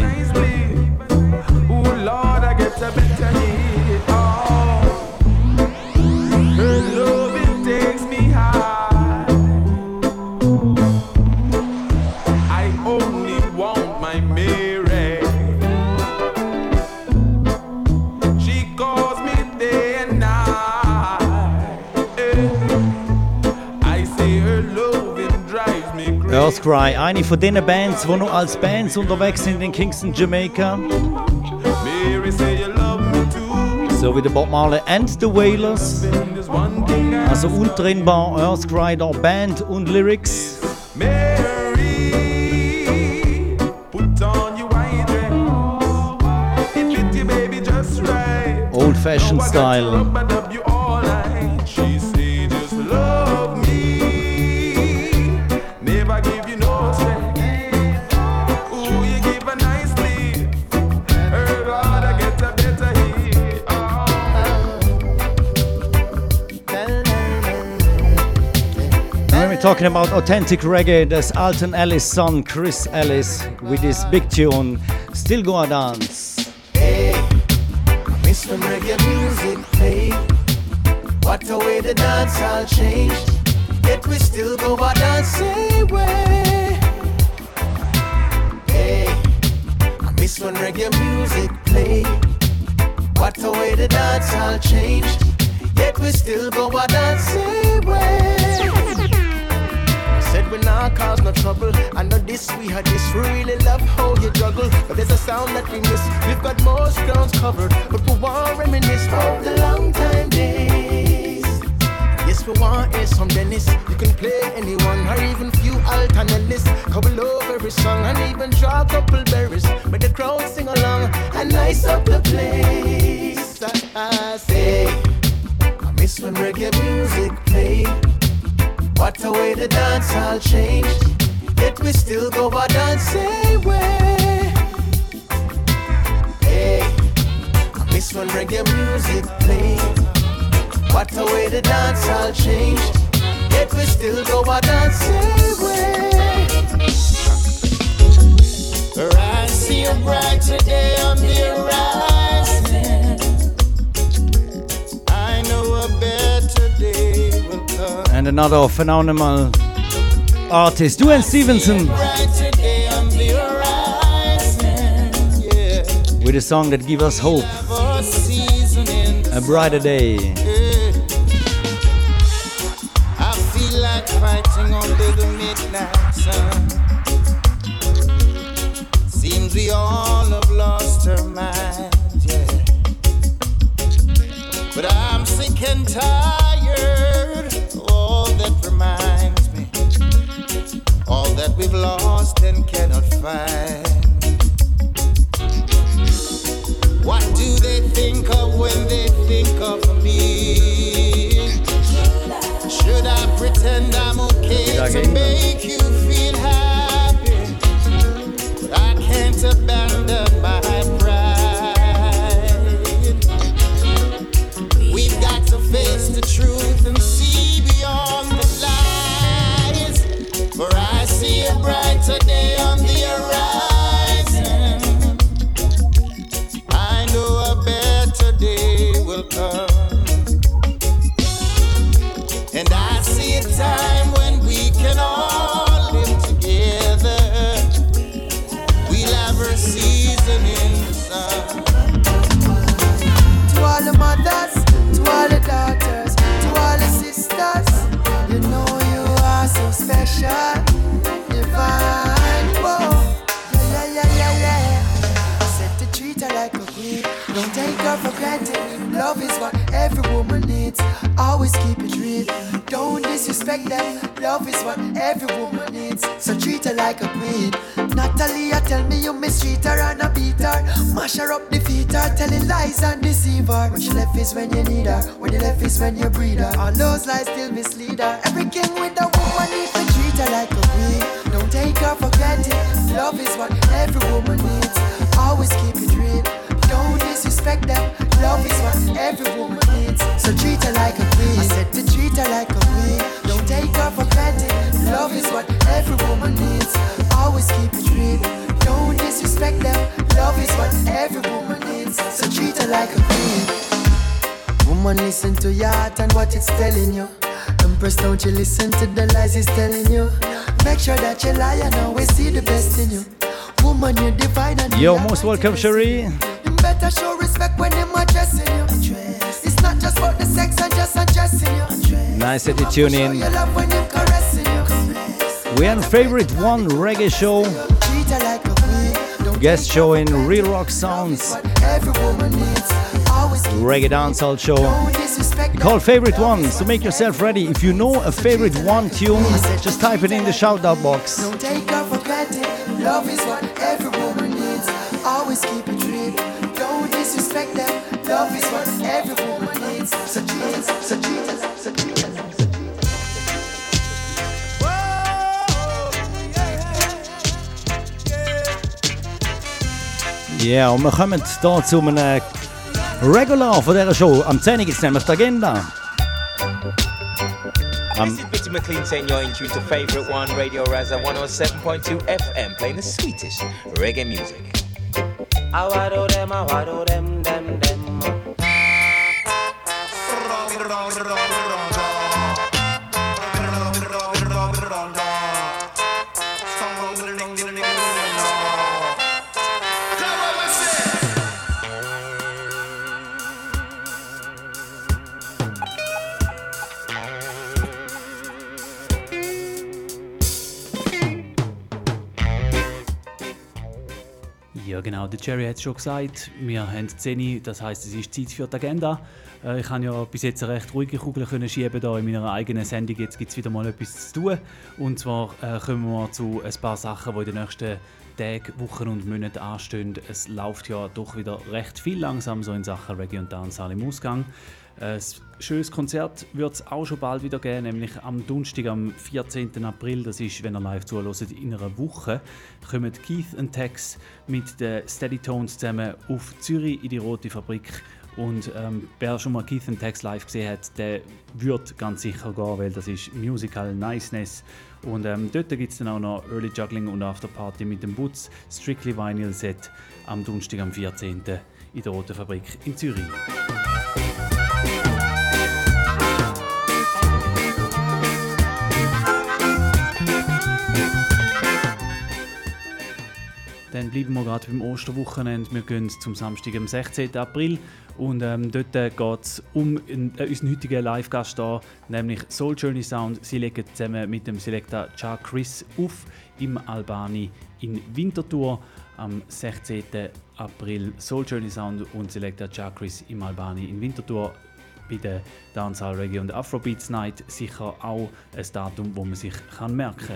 S7: Earthcry, eine von den Bands, die noch als Bands unterwegs sind in Kingston, Jamaica. So wie der Bob Marley and the Wailers. Also untrennbar Earthcry, da Band und Lyrics.
S3: Talking about authentic reggae. There's Alton Ellis' son, Chris Ellis, with his big tune, Still Go a Dance.
S12: Hey, I miss when reggae music played. What a way the dance all changed. Yet we still go a dance same way. Hey, I miss when reggae music played. What a way the dance all changed. Yet we still go a dance same Said we not cause no trouble. I know this, we had this. Really love how you juggle. But there's a sound that we miss. We've got most grounds covered. But we want reminisce of the long time days. Yes, we want hear some Dennis. You can play anyone or even few alternatives. Couple over every song and even draw a couple berries. But the crowd sing along and nice up the place. I say, I miss when reggae music played. What a way the dance all changed. Yet we still go a dance way. Hey, I miss when reggae music played. What a way the dance all changed. Yet we still go dance same way.
S29: I see a brighter day on the horizon.
S3: And another phenomenal artist, Duane Stevenson, with a song that gives us hope.
S29: A
S3: brighter day.
S29: I feel like fighting under the midnight sun. Seems we all have lost our minds, yeah. But I'm sick and tired and cannot find. What do they think of when they think of me? Should I pretend I'm okay to make you feel happy? But I can't abandon brighter day
S13: them. Love is what every woman needs, so treat her like a queen. Natalia, tell me you mistreat her and a beat her, mash her up, defeat her, telling lies and deceive her. When she left is when you need her, when you left is when you breed her. All those lies still mislead her. Every king with a woman needs to treat her like a queen. Don't take her for granted. Love is what every woman needs. Always keep it real. Don't disrespect them. Love is what every woman is what every woman needs. Always keep it real. Don't disrespect them. Love is what every woman needs. So treat her like a queen. Woman, listen to your heart and what it's telling you. Empress, don't you listen to the lies it's telling you. Make sure that you lie and always see the best in you. Woman, you're divine and
S3: Yo, most welcome, Cherie.
S13: you better show respect when you're addressing you. It's not just about the sex and just undressing you.
S3: Nice that you tune in. We have favorite one reggae show, guest show in Real Rock Sounds, reggae dancehall show. Called favorite one, so make yourself ready. If you know a favorite one tune, just type it in the shout out box.
S13: Love is what every woman needs. Always keep it real. Don't disrespect them. Love is what every woman needs. Treat us, so treat
S3: Ja, und wir kommen hier zu einem Regular von dieser Show. Am 10 Uhr gibt es nämlich die Agenda. Um,
S30: this is Bitty McLean saying you're in tune to Favorite One Radio Raza 107.2 FM, playing the sweetest reggae music.
S10: I them, I them, them, them.
S2: Genau, der Jerry hat es schon gesagt. Wir haben 10 Uhr, das heisst, es ist Zeit für die Agenda. Äh, ich habe ja bis jetzt eine recht ruhige Kugel können schieben da in meiner eigenen Sendung. Jetzt gibt es wieder mal etwas zu tun. Und zwar äh, kommen wir zu ein paar Sachen, die in den nächsten Tagen, Wochen und Monaten anstehen. Es läuft ja doch wieder recht viel langsam so in Sachen Reggae und Dancehall im Ausgang. Ein schönes Konzert wird es auch schon bald wieder geben, nämlich am Donnerstag, am 14. April, das ist, wenn ihr live zuhört, in einer Woche, kommen Keith und Tex mit den Steady Tones zusammen auf Zürich in die Rote Fabrik. Und ähm, wer schon mal Keith und Tex live gesehen hat, der wird ganz sicher gehen, weil das ist Musical Niceness. Und ähm, dort gibt es dann auch noch Early Juggling und Afterparty mit dem Butz Strictly Vinyl Set am Donnerstag, am 14. in der Roten Fabrik in Zürich. Dann bleiben wir gerade beim Osterwochenende. Wir gehen zum Samstag, am 16. April. Und ähm, dort äh, geht es um äh, unseren heutigen Live-Gast da, nämlich Soul Journey Sound. Sie legen zusammen mit dem Selector Cha Chris auf im Albani in Winterthur am 16. April. Soul Journey Sound und Selector Cha Chris im Albani in Winterthur bei der Dancehall Reggae und Afrobeats Night sicher auch ein Datum, wo man sich kann merken kann.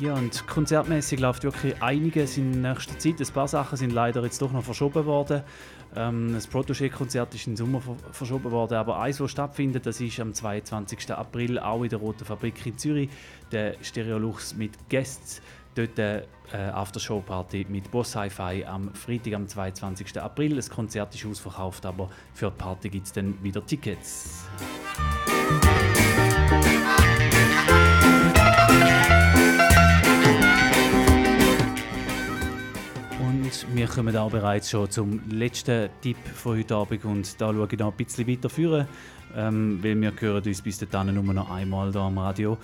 S2: Ja, und konzertmäßig läuft wirklich einiges in nächster Zeit. Ein paar Sachen sind leider jetzt doch noch verschoben worden. Ähm, das Protégé-Konzert ist im Sommer ver verschoben worden, aber eins, das stattfindet, das ist am 22. April auch in der Roten Fabrik in Zürich. Der Stereolux mit Guests. Dort äh, Aftershow-Party mit Boss Hi-Fi am Freitag, am 22. April. Das Konzert ist ausverkauft, aber für die Party gibt es dann wieder Tickets. Und wir kommen auch bereits schon zum letzten Tipp von heute Abend und da schaue ich noch ein bisschen weiter führen, ähm, weil wir hören uns bis dahin nur noch einmal hier am Radio.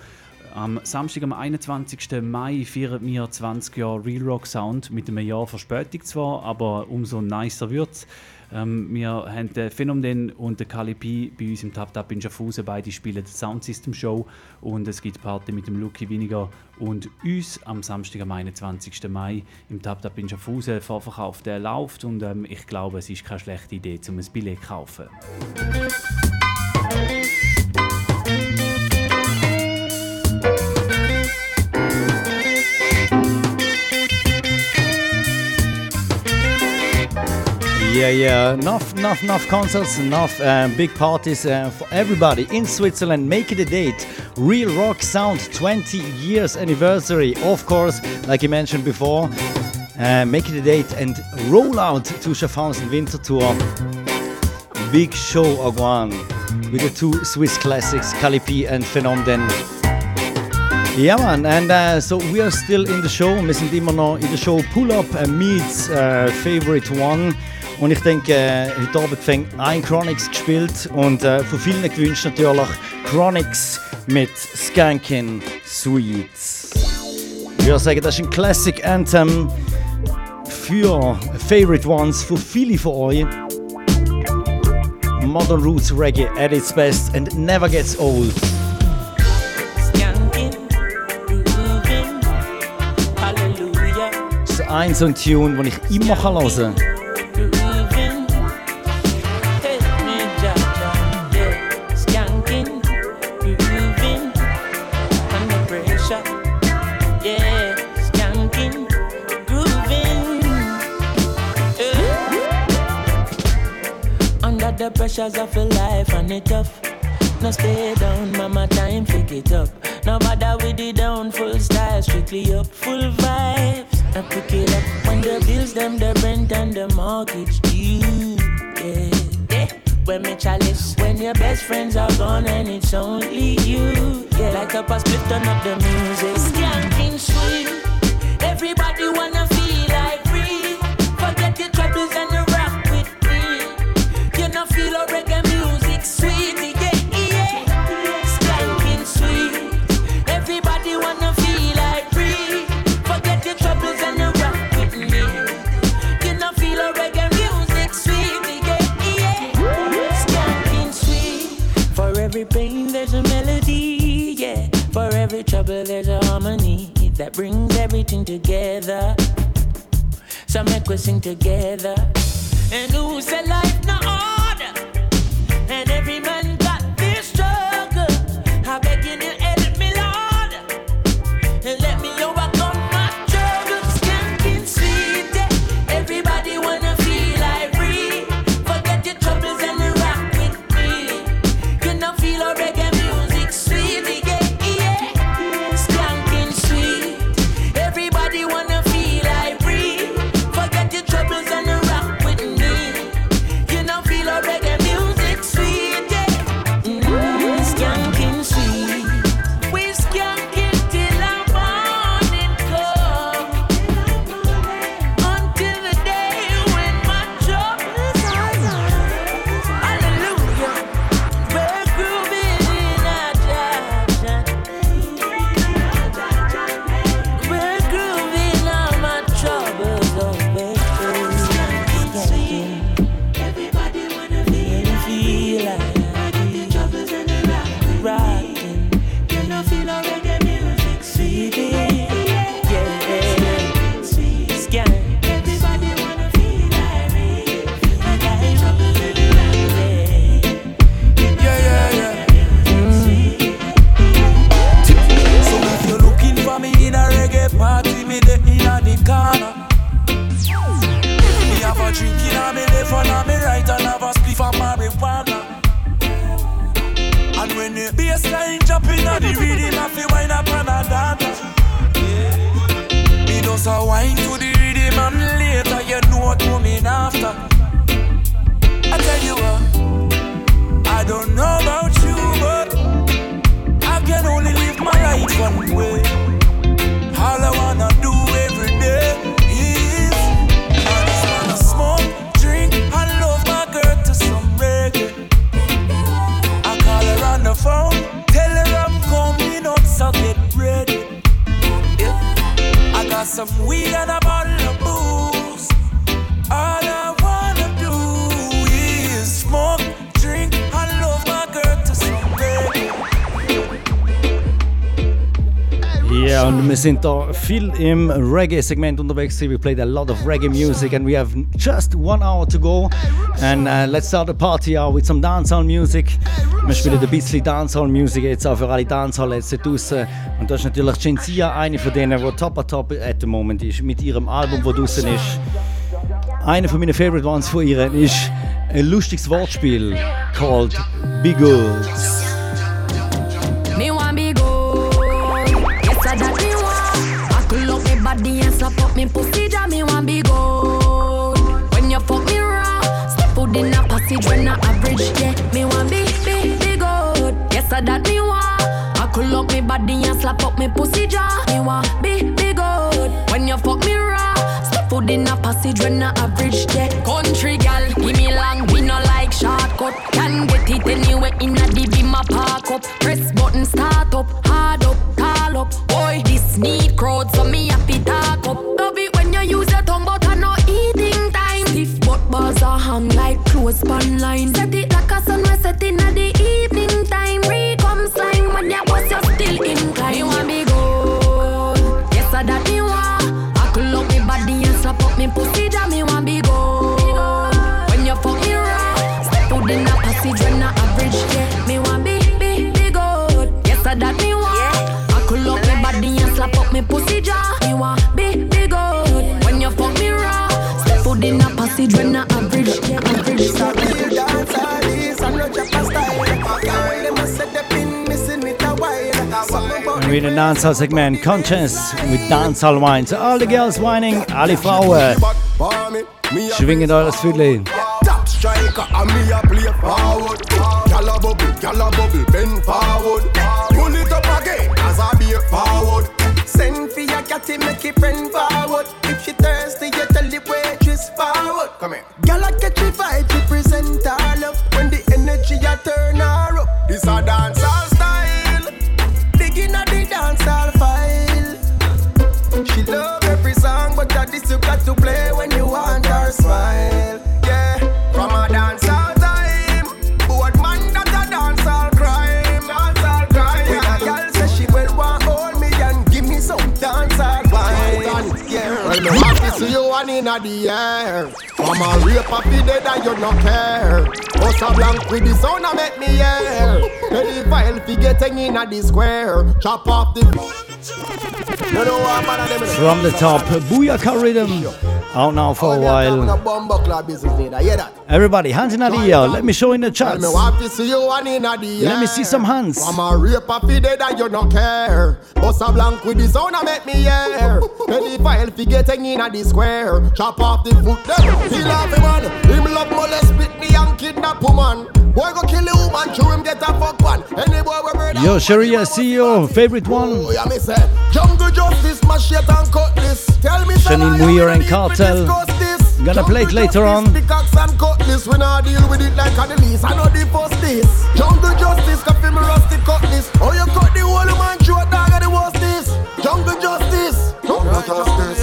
S2: Am Samstag, am 21. Mai, feiern wir 20 Jahre Real Rock Sound mit einem Jahr Verspätung zwar, aber umso nicer wird es. Ähm, wir haben den Phänomen und den Kali P bei uns im Tap Tap in Schaffhausen. Beide spielen die Sound System Show und es gibt Party mit dem Lucky Winiger und uns am Samstag, am 21. Mai im Tap Tap in Schaffhausen. Vorverkauf der läuft und ähm, ich glaube, es ist keine schlechte Idee, um ein Billett zu kaufen.
S3: Yeah, yeah. Enough, enough, enough concerts, enough uh, big parties uh, for everybody in Switzerland. Make it a date. Real Rock Sound 20 years anniversary. Of course, like you mentioned before. Uh, make it a date and roll out to Schaffhausen Winter Tour. Big show Ogwan with the two Swiss classics, Kali P and Phenomden. Yeah, man, and uh, so we are still in the show. Wir sind in der Show Pull Up uh, meets uh, Favorite One. Und ich denke, äh, heute Abend fängt ein Chronix gespielt und äh, von vielen gewünscht natürlich Chronix mit Skankin Sweets. Ich würde sagen, das ist ein Classic Anthem für Favorite Ones, für viele von euch. Modern Roots Reggae at its best and never gets old. Das ist ein so ein Tune, den ich immer hören kann.
S31: pressures of a life and it tough. Now stay down, mama, time, pick it up. Now bother with the down, full style, strictly up, full vibes. Now pick it up when the bills, them, the rent and the mortgage due. Yeah, yeah. When me chalice, when your best friends are gone and it's only you. Yeah, like a past, turn up the music. that brings everything together. So make we sing together. And who said
S32: life not all? some weed and a bottle of booze. All I wanna do is smoke, drink, and love my girl to something.
S3: Yeah, und wir sind da viel im Reggae-Segment unterwegs. We played a lot of Reggae music and we have just one hour to go. And uh, let's start the party out with some dancehall music. Wir spielen ein bisschen dancehall music jetzt auch für alle Dancehall-Letzte draußen. Und da ist natürlich Cinzia, eine von denen, die top at top at the moment ist, mit ihrem Album, das draußen ist. Eine von meinen Favorite Ones von ihr ist ein lustiges Wortspiel called
S22: Big average when I average, yeah. Me want big, big, big good. Yes, I that me want. I could up me body and slap up me pussy jaw. Me want big, big good. When you fuck me raw, step foot in a passage when I average, yeah. Country gal, give me long, we no like shortcut. Can get it anywhere in a DB my park up. Press button, start up, hard up, call up. Boy, this need crowd, so me happy talk up. hang like clothes on line. Set it like a sun when set in at the
S3: with the dancehall segment Conscious with dancehall so All the girls whining, alle Frauen. Schwingen eures Füdlein.
S15: Top striker, me a play forward. Bubble, bubble, bend forward. Pull it up again, as I be forward.
S12: Send for your catty, make it friend you
S15: one in the air. From a rape of the dead and you no care. Bust a blank with the sound and make me hear. Ready file fi getting in a the square. Chop off the. You know what, man, and them-
S3: From the top, Booyaka Rhythm. Out now for a while.
S15: the bumbo club business leader, hear that?
S3: Everybody, hands in the air. Let me show in the
S15: Tell
S3: chats.
S15: me want to see you in the air.
S3: Let me see some hands.
S15: From a rape of the dead and you no care. Bust a blank with the sound and make me hear. Ready file fi getting in the square. Chop off the foot. He love him man. Him love molest, spit me and kidnap woman. Boy go kill a woman, show him get a fuck one. Any boy we murder.
S3: Yo, Sharia, see you. Favorite one.
S15: Oh, yeah, me say, jungle justice, machete and cutlass. Tell me,
S3: Shannon
S15: you
S3: Muir and
S15: ready this?
S3: Gonna play it later on.
S15: We deal with it like a. I know the first this. Jungle justice. Oh, justice. Jungle justice.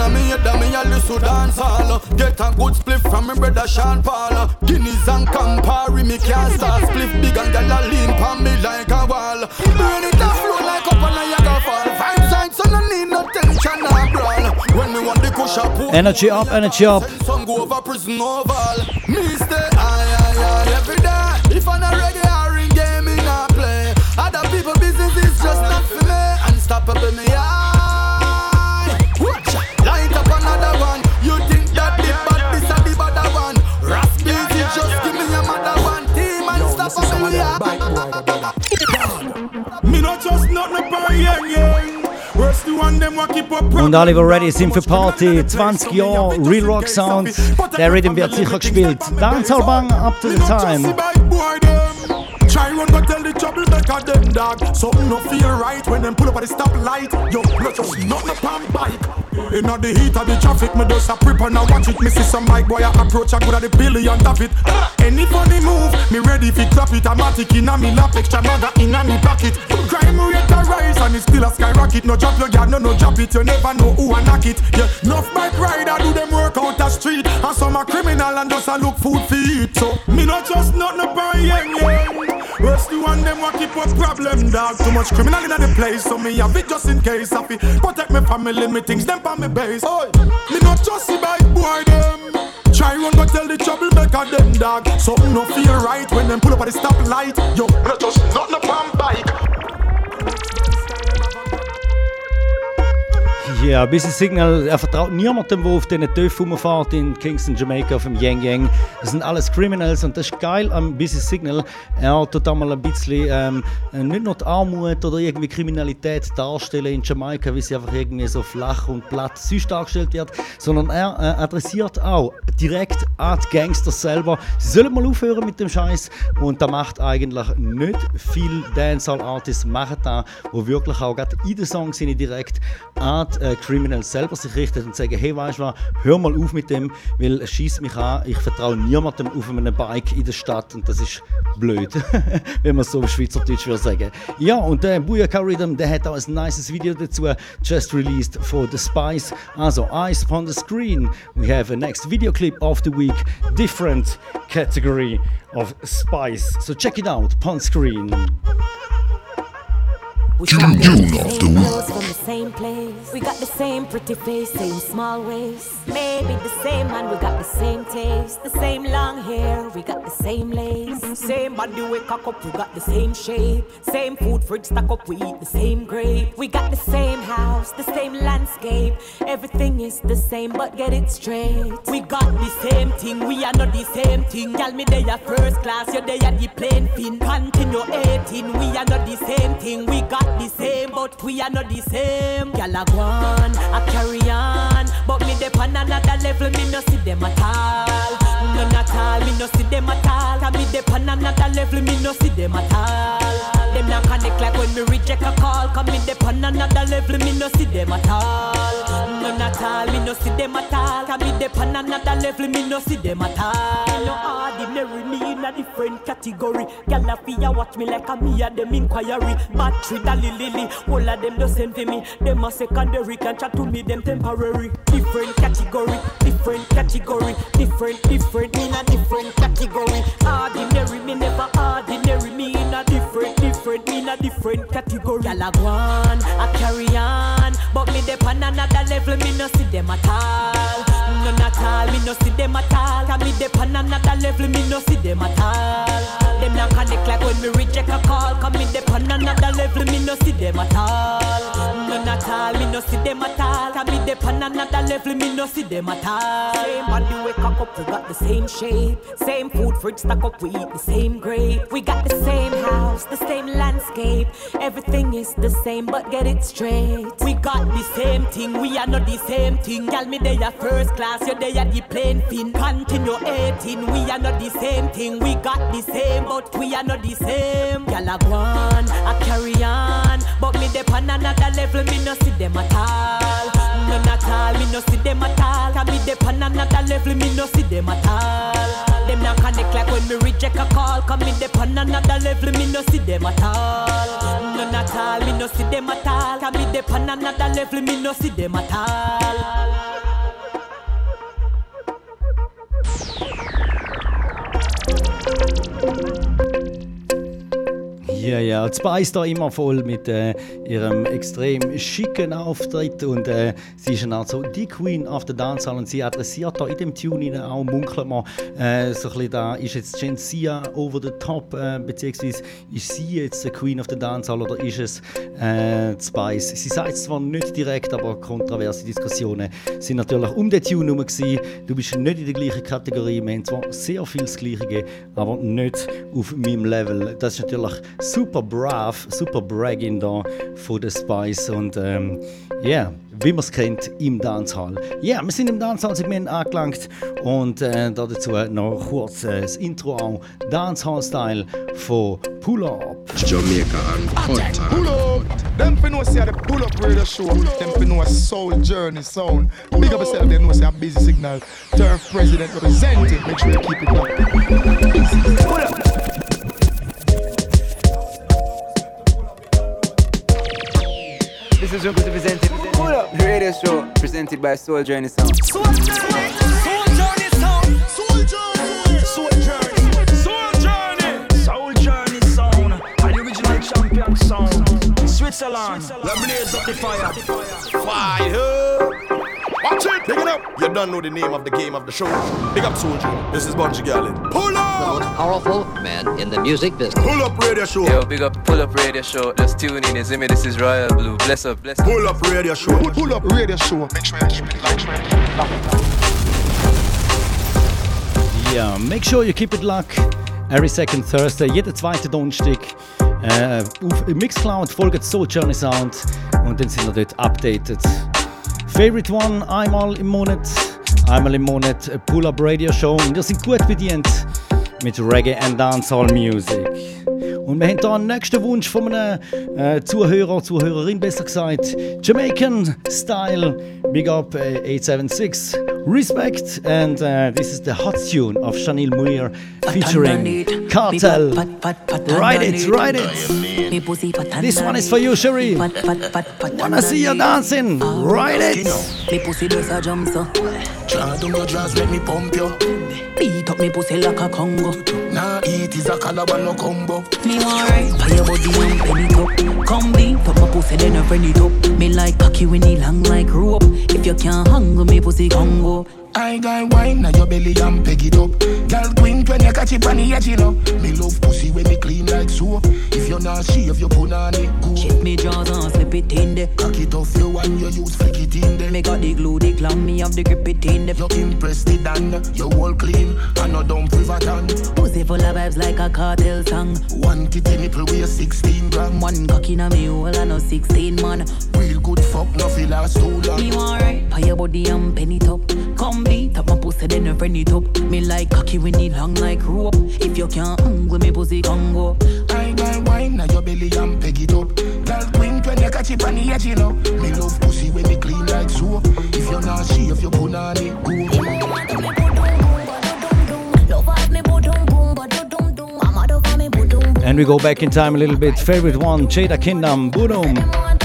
S33: I me head me Get a good split from me brother Sean Paul Guineas and Campari me can't start split big and gyal a lean
S3: Energy up, energy up. Und alle, die ready sind für Party, 20 Jahre, Real Rock Sound, der Rhythm wird sicher gespielt. Dancehall Bang up to the time.
S7: Try run go tell the trouble maker them dog. Something no feel right when them pull up at the stoplight. Yo, not just not no pan bike. Inna the heat of the traffic, me just a prep and I watch it. Me see some bike boy I approach, I good at the billion of it. Any funny move, me ready fi clap it. I'm Automatic inna me lap, extra maga inna me pocket. Crime rate a rise and it still a skyrocket. No drop your guard, no no drop it. You never know who a knock it. Yeah, enough bike rider do them work out the street, and some a criminal and just a look food fi eat. So me not just not no buy yang Worst the one them what keep up problem dog. Too much criminal inna the place, so me have it just in case. I fi protect me family, me things them on me base. Oi, me not just see bike boy them. Try run go tell the troublemaker them dog. Something no feel right when them pull up at the stoplight. Yo, me not just not no pan bike.
S3: Ja, Busy Signal, er vertraut niemandem, der auf diesen Töpfen rumfährt in Kingston, Jamaica, auf dem Yang Yang. Das sind alles Criminals und das ist geil am Busy Signal. Er tut da mal ein bisschen ähm, nicht nur die Armut oder irgendwie Kriminalität darstellen in Jamaika, wie sie einfach irgendwie so flach und platt sonst dargestellt wird, sondern er äh, adressiert auch direkt an die Gangster selber. Sie sollen mal aufhören mit dem Scheiß und da macht eigentlich nicht viel Dancehall-Artists machen da, wo wirklich auch gerade in den Songs direkt an die äh, Criminals selber sich richten und sagen, hey, weißt du was, hör mal auf mit dem, weil es schießt mich an, ich vertraue niemandem auf einem Bike in der Stadt und das ist blöd, wenn man so auf Schweizerdeutsch würde sagen. Ja, und der Booyaka Rhythm, der hat auch ein nices Video dazu just released for The Spice. Also, Eyes upon the screen, we have a next video clip of the week, different category of Spice. So check it out, upon screen.
S34: We
S26: Tune
S34: shop
S26: tune
S34: the
S26: of the week.
S34: from the same place. We got the same pretty face, same small waist. Maybe the same man, we got the same taste. The same long hair, we got the same lace. Same body we cock up, we got the same shape. Same food fridge stack up, we eat the same grape. We got the same house, the same landscape. Everything is the same, but get it straight. We got the same thing, we are not the same thing. Tell me they are first class, you're they are the plane fin. Continue 18 18, we are not the same thing. We got the same, but we are not the same. Gyal a go on, a carry on, but me dey on another level. Me no see them at all. None at all, me no see them at all. Me dey on another level. Me no see them at all. Them not connect like when me reject a call. Come me dey on another level. Me no see them at all. None at all, me no see them at all. Me dey on another level. Me no see them at all. No ordinary, me in a different category. Gyal a fear watch me like a me a them inquiry. Battery dally lily, all of them the same for me. Them a secondary, can chat to me them temporary. Different category, different category, different, different, in a different category. Ordinary, me never ordinary, me in a different, different, in a different category. Gyal a a carry on, but me dey on another level, me no see them at all. None at all, me no see them at all. Can me dey on another level, me no see them at all. Them not connect like when me reject a call. Come me dey on another level, me no see them at all. None at all, me no see them at all. Can me dey on another level, me no see them at all. Same body we cock up, we got the same shape. Same food fridge stack up, we eat the same grape. We got the same house, the same landscape. Everything is the same, but get it straight. We got the same thing, we are not the same thing. Tell me they are first class, you they are the plane fin. Continue 18, we are not the same thing. We got the same, but we are not the same. Gyal a go a carry on, but me dey on another level, me no see them at all. None at all, me no see them at all. Can me dey on another level, me no see them at all. Them not connect like when me reject a call. Come me dey on another level, me no see them at all. None at all, me no see them at all. Can me dey on another level, me no see them at all.
S3: Ja, ja, die Spice da immer voll mit äh, ihrem extrem schicken Auftritt und äh, sie ist also die Queen of the Dancehall und sie adressiert da in dem Tune auch, munkelt man, äh, so ein bisschen da, ist jetzt Gencia over the top, äh, beziehungsweise ist sie jetzt die Queen of the Dancehall oder ist es äh, Spice? Sie sagt es zwar nicht direkt, aber kontroverse Diskussionen sind natürlich um den Tune herum gewesen. Du bist nicht in der gleichen Kategorie, wir haben zwar sehr viel das Gleiche, aber nicht auf meinem Level. Das ist natürlich super brav, super bragging da von der Spice und ähm, yeah, wie man es kennt im Dancehall. Ja, yeah, wir sind im Dancehall-Segment angelangt und äh, dazu noch kurz äh, das Intro auch Dancehall-Style von Pull Up.
S26: Jamaica and Hunter.
S35: Pull up. Them fi know say the pull up radio show. Them fi know a soul journey sound. Big up yourself. Them know say a busy signal. Turf president representing. Make sure you keep it up. Pull up.
S36: This is Junko presented. The radio show presented by Soul Journey Sound.
S32: Soul Journey, Soul Journey sound. Soul Journey, Soul Journey, Soul Journey, Soul Journey sound. And the original champion sound. Switzerland, the blaze up the fire.
S37: Fire! Watch it! Pick it up! You don't know the name of the game of the show. Big up Soldier. This is Bunji Garlin. Pull up!
S38: The most powerful man in the music business.
S37: Pull up radio show.
S36: Yo, big up, pull up radio show. Just tune in. See me? This is Royal Blue. Bless up, bless up.
S37: Pull up radio show.
S35: Pull, pull up radio show. Make sure you keep it locked.
S3: Ja, make sure you keep it locked. Every second Thursday, jeden zweiten Donnerstag. Äh, auf Mixcloud folgt Soul Journey Sound und dann sind wir dort updated. Favorite One einmal im Monat, einmal im Monat eine Pull-Up Radio Show und wir sind gut bedient mit Reggae and Dancehall Music. Und wir haben hier einen nächsten Wunsch von einem äh, Zuhörer, Zuhörerin besser gesagt. Jamaican Style, Big Up äh, 876. Respect and uh, this is the hot tune of Chanel Muir featuring Cartel. Ride it, ride it. This one is for you, Sherry. Wanna see you dancing? Ride it.
S25: Me pussy does a jump so
S15: Draw down your drawers, let me pump you.
S25: Beat up me pussy like a Congo.
S15: Nah, eat is a calabar no combo.
S25: Me want right Pay your body and bend it up Come beat up my pussy then I bend it up. Me like cocky when it long like rope. If you can't hang me pussy Congo
S15: I got wine, now your belly and peg it up. Girl, queen when you catch it on the edge, you know. Me love pussy when me clean like soap. If you're not shave, you put on it go.
S25: Check me jaws and slip it in there.
S15: Cock it off you and you use flick it in there.
S25: Me got the glue, the clang, me have the grip it in there.
S15: You impressed it and you all clean and no dumb privaton.
S25: Pussy full of vibes like a cartel song.
S15: One titty nipple weigh 16 gram.
S25: One cock in a me hole and no 16 man.
S15: Real good fuck, no feel last too long.
S25: Me want right, pay your body and penny top. Come beat up my pussy, then you friend it up. Me like cocky when it long like rope. If you can't hung me pussy, can go.
S15: I got wine, now your belly and peg it up. Girl, queen when you catch it on the edge, you know. Me love pussy when me clean like soap. If you're not shave, you put on it go.
S7: And we go back in time a little bit. Favorite one, Jada Kingdom, Boom.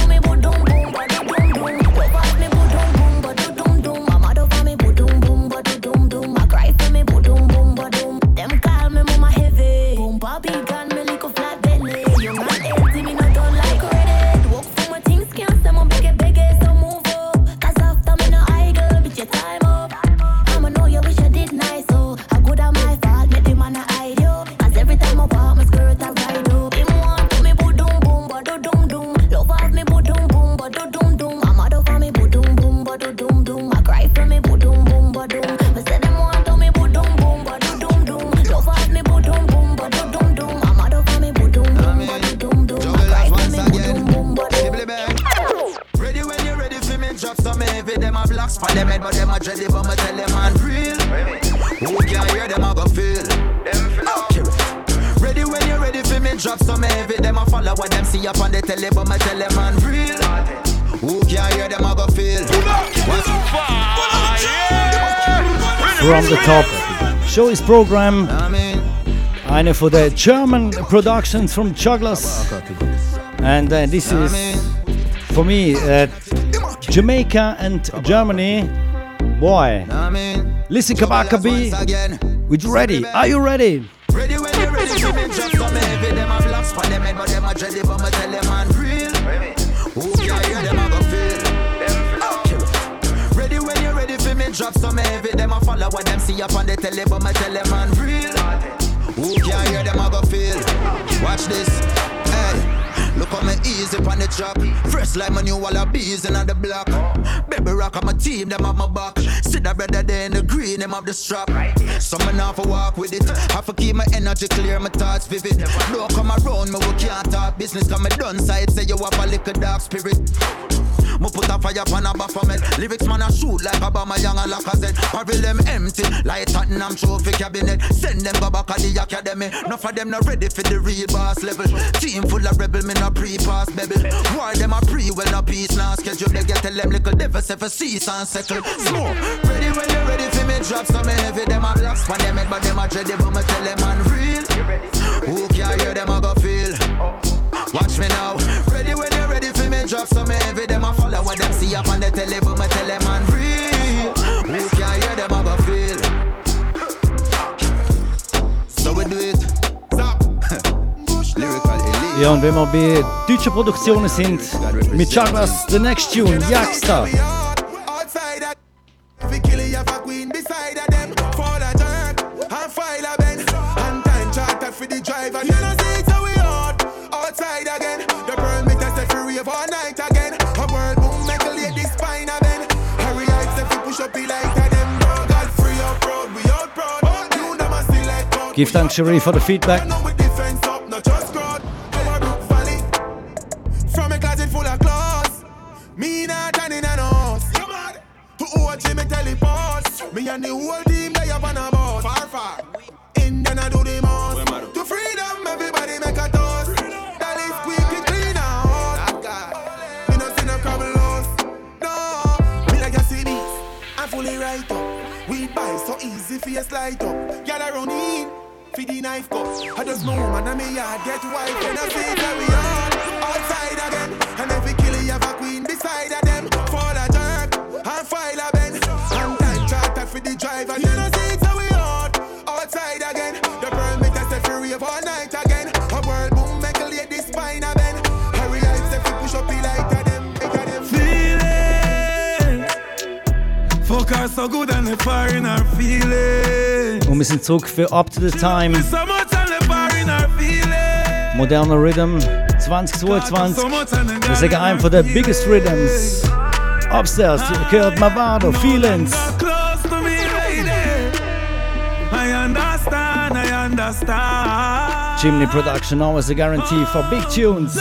S7: Top. Show is program. Eine von der German Productions from Jugglerz. And uh, this is for me uh, Jamaica and Germany. Boy, listen Kabaka B. We ready? Are you ready?
S12: See up on the telly, but me tell them man real. Who can hear them a go feel? Watch this. Hey. Look how me easy on the track. Fresh like my new wallabies in on the block. Baby rock on my team, them have my back. See that brother there in the green, them have the strap. So me now for walk with it. Have to keep my energy clear, my thoughts vivid. Don't come around me, we can't talk business. Cause me done side, say you have a little dark spirit. Me put a fire upon a baphomet Lyrics man a shoot like Aubameyang and Lacazette Barrel them empty like Tottenham trophy cabinet. Send them go back at the academy. Enough of them not ready for the real boss level. Team full of rebel, me no pre-pass baby Why them a pre, well no peace now schedule They get tell them little devil say for cease and settle. Smoke, ready when you ready for me drop some heavy Them a blocks for them but them a dready But me tell them man real Who can hear them a go feel. Watch me now. Me, drop some heavy. Them a follow what them see up on the telly, but me tell them man real. Who can hear them a go feel? So we do it. Stop. Lyrical elite.
S7: Ja, und wenn wir bei deutschen Produktionen sind, mit The Next Tune, Jagstar. Give thanks, Cherie, for the feedback.
S3: Wir für Up to the Time.
S32: So much and the fire in our feeling.
S3: Moderner Rhythm 2022. Wir sagen einem von der biggest Rhythms. Upstairs, ihr hört Mavado, Feelings.
S32: Close to me. I understand, I understand.
S3: Chimney Production, always a guarantee for big tunes.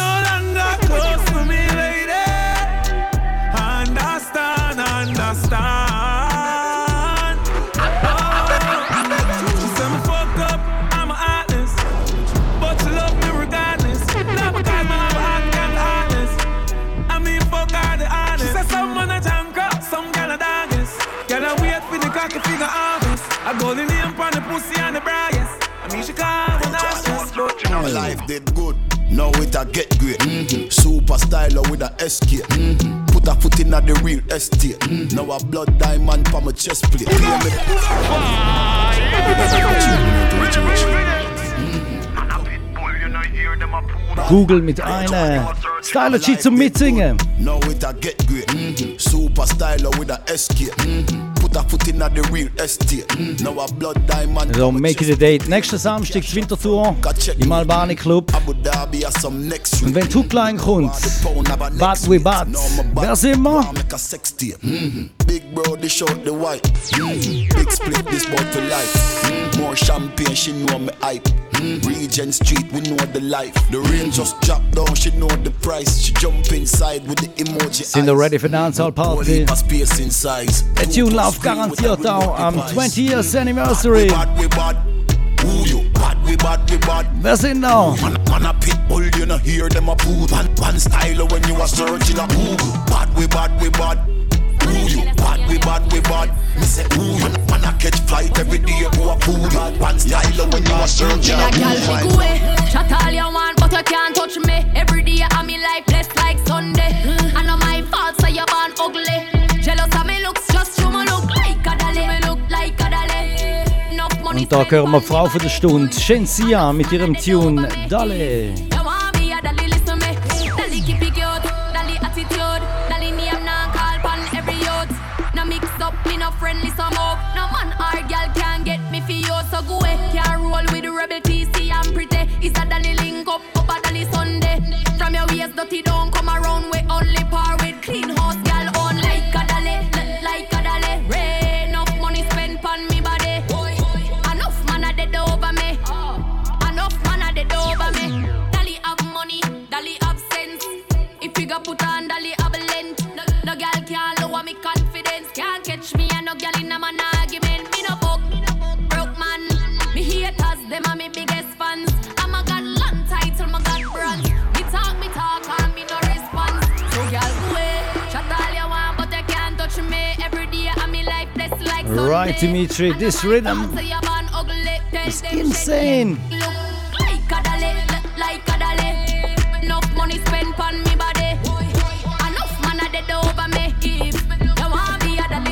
S15: Real estate. Mm-hmm. Now a blood diamond pa my chest plate. Play me.
S3: Google mit einer Styler zum Mitsingen.
S15: Now it a get great. Mm-hmm. Super styler with a SK. Mm-hmm. Put a foot in the real estate. Now a blood diamond.
S3: So, make it a date. Nächsten Samstag die Wintertour im Albani Club.
S15: Abu Dhabi has some next
S3: Und wenn Hookline kommt, Bad we Bad, wer sind wir?
S15: Make a sex tape. Big bro, they short the white. Mm-hmm. Big split this boy for life. Mm-hmm. More champagne, she know me hype. Mm-hmm. Regent Street, we know the life. The rain just drop down, she know the price. She jump inside with the emoji
S3: Sind wir ready für Dancehall Party?
S15: space in size.
S3: Der Tune läuft garantiert auch am 20 Years Anniversary.
S15: We bad, who you bad, we bad, we bad.
S3: Wer sind da?
S15: Hear them a poo. One, one style when you a searching a Google. Bad, we bad, we bad. Who you bad, we bad, we bad. Me say who you man a catch flight every day go a pool. One style when you a searching a
S22: away. Chat all you want, but you can't touch me. Every day I'm in life blessed like Sunday. I know my fault, so you born ugly. Jealous of me looks, just you me look like a dolly. Me look like a dolly.
S3: Und da hören wir die Frau von der Stunde, Shensia, mit ihrem Tune Dale.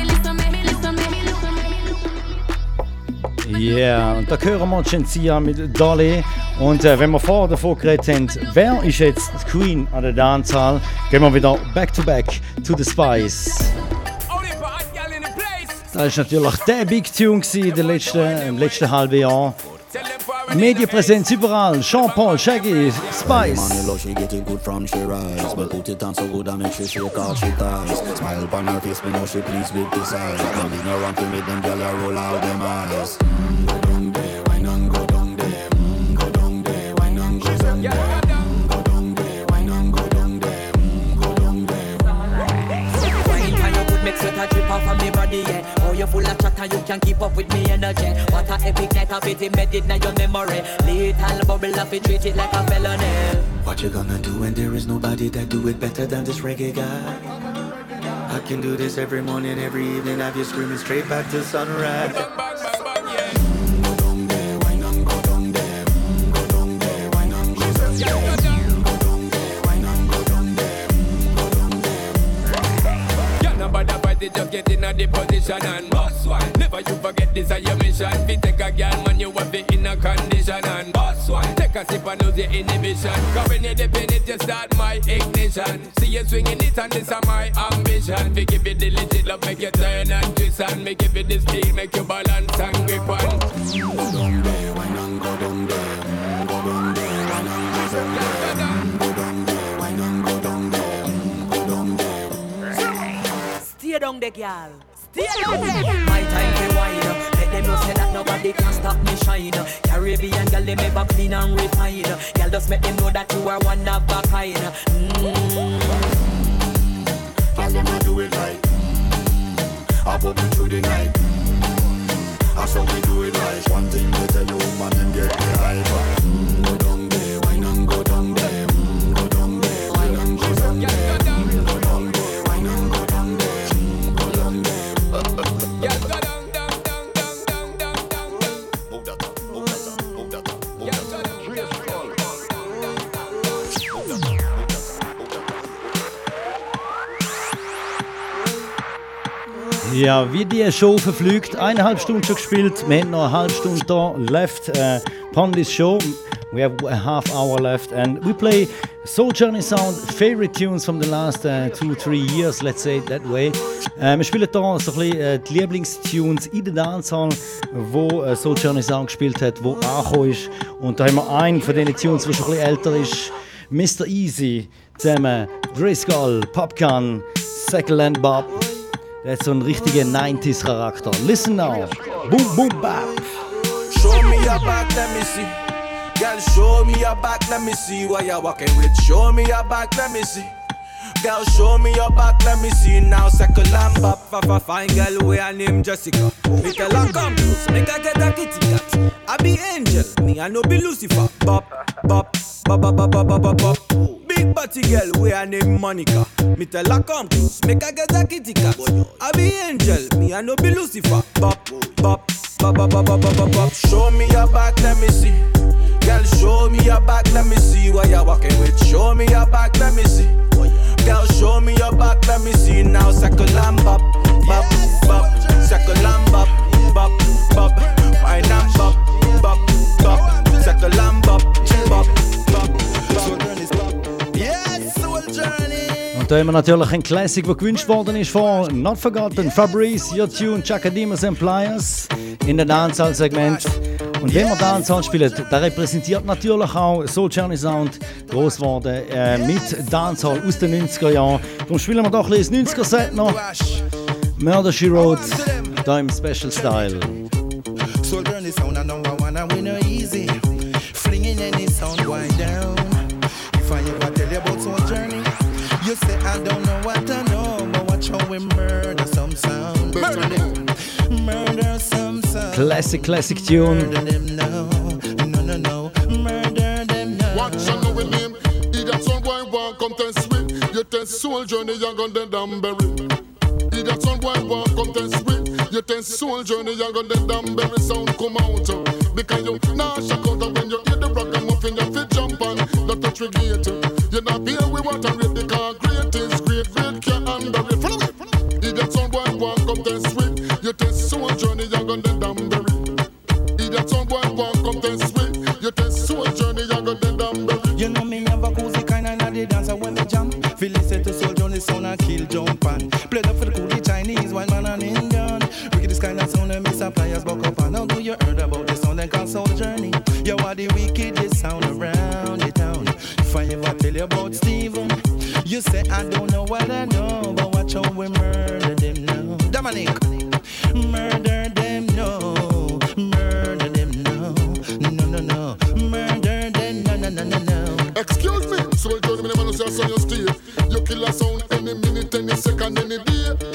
S22: Listen me, listen me, listen me.
S3: Yeah, und da hören wir Shensia mit Dolly. Und äh, wenn wir vorher davon geredet haben, wer ist jetzt Queen an der Dancehall, gehen wir wieder back to back to the Spice. Das war natürlich der Big Tune den letzten, im letzten halben Jahr. Medienpräsenz überall. Jean-Paul, Shaggy, Spice.
S39: Money low, she get it good from she rise But put it on so good I make she shake all she ties Smile upon her face, me know she pleased with this eyes Coming around to make them gyal a roll out them eyes mm, Go down there, wine and go down there mm, Go down there, wine and go down there mm, Go down there, wine and go down there mm, Go down there
S34: Wine pan you could make sweat a drip off of me body, yeah. Oh, you full of chatter, you can't keep up with me energy. What a epic night of it embedded in your memory. Little bubble of it, treat it like a felony.
S39: What you gonna do when there is nobody that do it better than this reggae guy? I can do this every morning, every evening, have you screaming straight back to sunrise.
S40: It, just get in a the position and boss one. Never you forget this is your mission. Fi take a girl, man, you have it in a condition and boss one. Take a
S20: sip and lose your inhibition. Cause when you dip in it, you start my ignition. See you swinging it and this is my ambition. We give you the legit love, make you turn and twist and make give you the steel, make you balance and grip on.
S39: Go down there, wine and go down there. Go down there, wine and go down there.
S34: Stay down there, girl. Stay down there. My time to wine. Let them know say that nobody can stop me shine. Caribbean girl, they ever clean and refine. Girl, just make them know that you are one of a kind. Mm.
S39: Girl, them a do it right. I bubble through the night. That's how we do it right. One thing they tell you, woman, them get the hype.
S3: Ja, wie die Show verflügt. Eineinhalb Stunden schon gespielt. Wir haben noch eine halbe Stunde da left uh, upon this show. We have a half hour left and we play Soul Journey Sound favorite tunes from the last uh, two, three years, let's say it that way. Äh, wir spielen hier so ein bisschen äh, die Lieblingstunes in der Dancehall, wo äh, Soul Journey Sound gespielt hat, wo angekommen ist. Und da haben wir einen von diesen Tunes, der schon ein bisschen älter ist, Mr. Easy, zusammen Driscoll, Popgun, Second Land Bob. Der hat so einen richtigen 90s-Charakter. Listen now. Boom, boom, bap.
S7: Show me your back, let me see. Girl, show me your back, let me see what you're walking with. Show me your back, let me see. Girl, show me your back, let me see now. Second lamb up, fa fine girl, we her name Jessica. Me tell her come close, make her get a kitty cat. I be angel, me I no be Lucifer. Bop, bop, bop, bop, bop, bop, bop, bop, Batty girl, we are named Monica. Me tell her come close, make her get a kitty cat. I be angel, me I no be Lucifer. Bop, bop, bop, bop, bop, bop, bop, bop. Show me your back, let me see. Girl, show me your back, let me see what you're walking with. Show me your back, let me see. Girl, show me your back, let me see now. Circle and bop, bop, bop. Circle and bop, bop, bop. Wine and bop, bop, bop. Circle lamb.
S3: Und da haben wir natürlich ein Classic, der gewünscht worden ist von Not Forgotten, Fabrice, Your Tune, Chakademus and Pliers in der Dancehall-Segment. Und wenn wir Dancehall spielen, da repräsentiert natürlich auch Soul Journey Sound groß geworden äh, mit Dancehall aus den 90er Jahren. Darum spielen wir doch ein bisschen das 90er-Set noch. Murder She Wrote, da im Special Style.
S10: Soul journey sound, you say I don't know what I know, but watch how we murder some sound. Murder murder some sound.
S3: Classic, classic tune.
S10: Murder them now, no no no, murder them now.
S41: Watch and know we name. Idiot son boy want come test we. You test soul journey, you gon' dead and bury. Idiot son boy want come test we. You test soul journey, you gon' dead and. Sound come out uh, because you nah shock out when you hear the rock and muffin. You fit jump on, not touch regate. You not beer we want and rate the car. Great is great, great can't underrate. Follow me. Idiot son boy want come test we. You test soul journey, you gon' dead and bury. Idiot son boy want come test we. You test soul journey, you gon' dead and bury.
S10: You know me have a cozy kind of naughty dancer when me jump. Feel listen to soul journey sound and kill jump and play the for the coolie Chinese white man and Indian. Wicked this kind of sound and miss suppliers buck up and now do you heard about this sound and called soul journey? You are the wickedest sound around the If I tell you about Steven, you say I don't know what I know, but watch how we murder them now. Dominic, murder them no, murder them no, no no no, murder them no no no no no.
S41: Excuse me, soul journey, me never know say I saw you stay. You kill a sound any minute, any second, any day.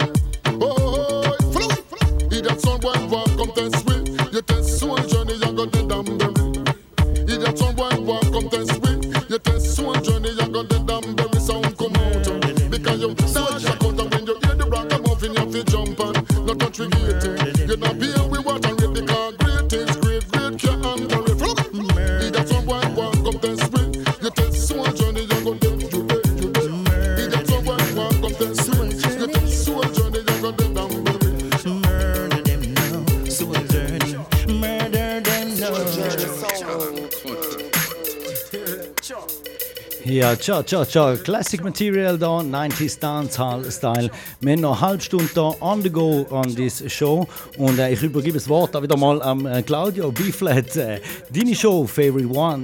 S3: Ja, ciao, ciao, ciao. Classic Material da, 90s Dancehall Style. Wir haben noch eine halbe Stunde da on the go on this show. Und äh, ich übergebe das Wort auch wieder mal an äh, Claudio B-Flat. Äh, deine Show, Favorite One.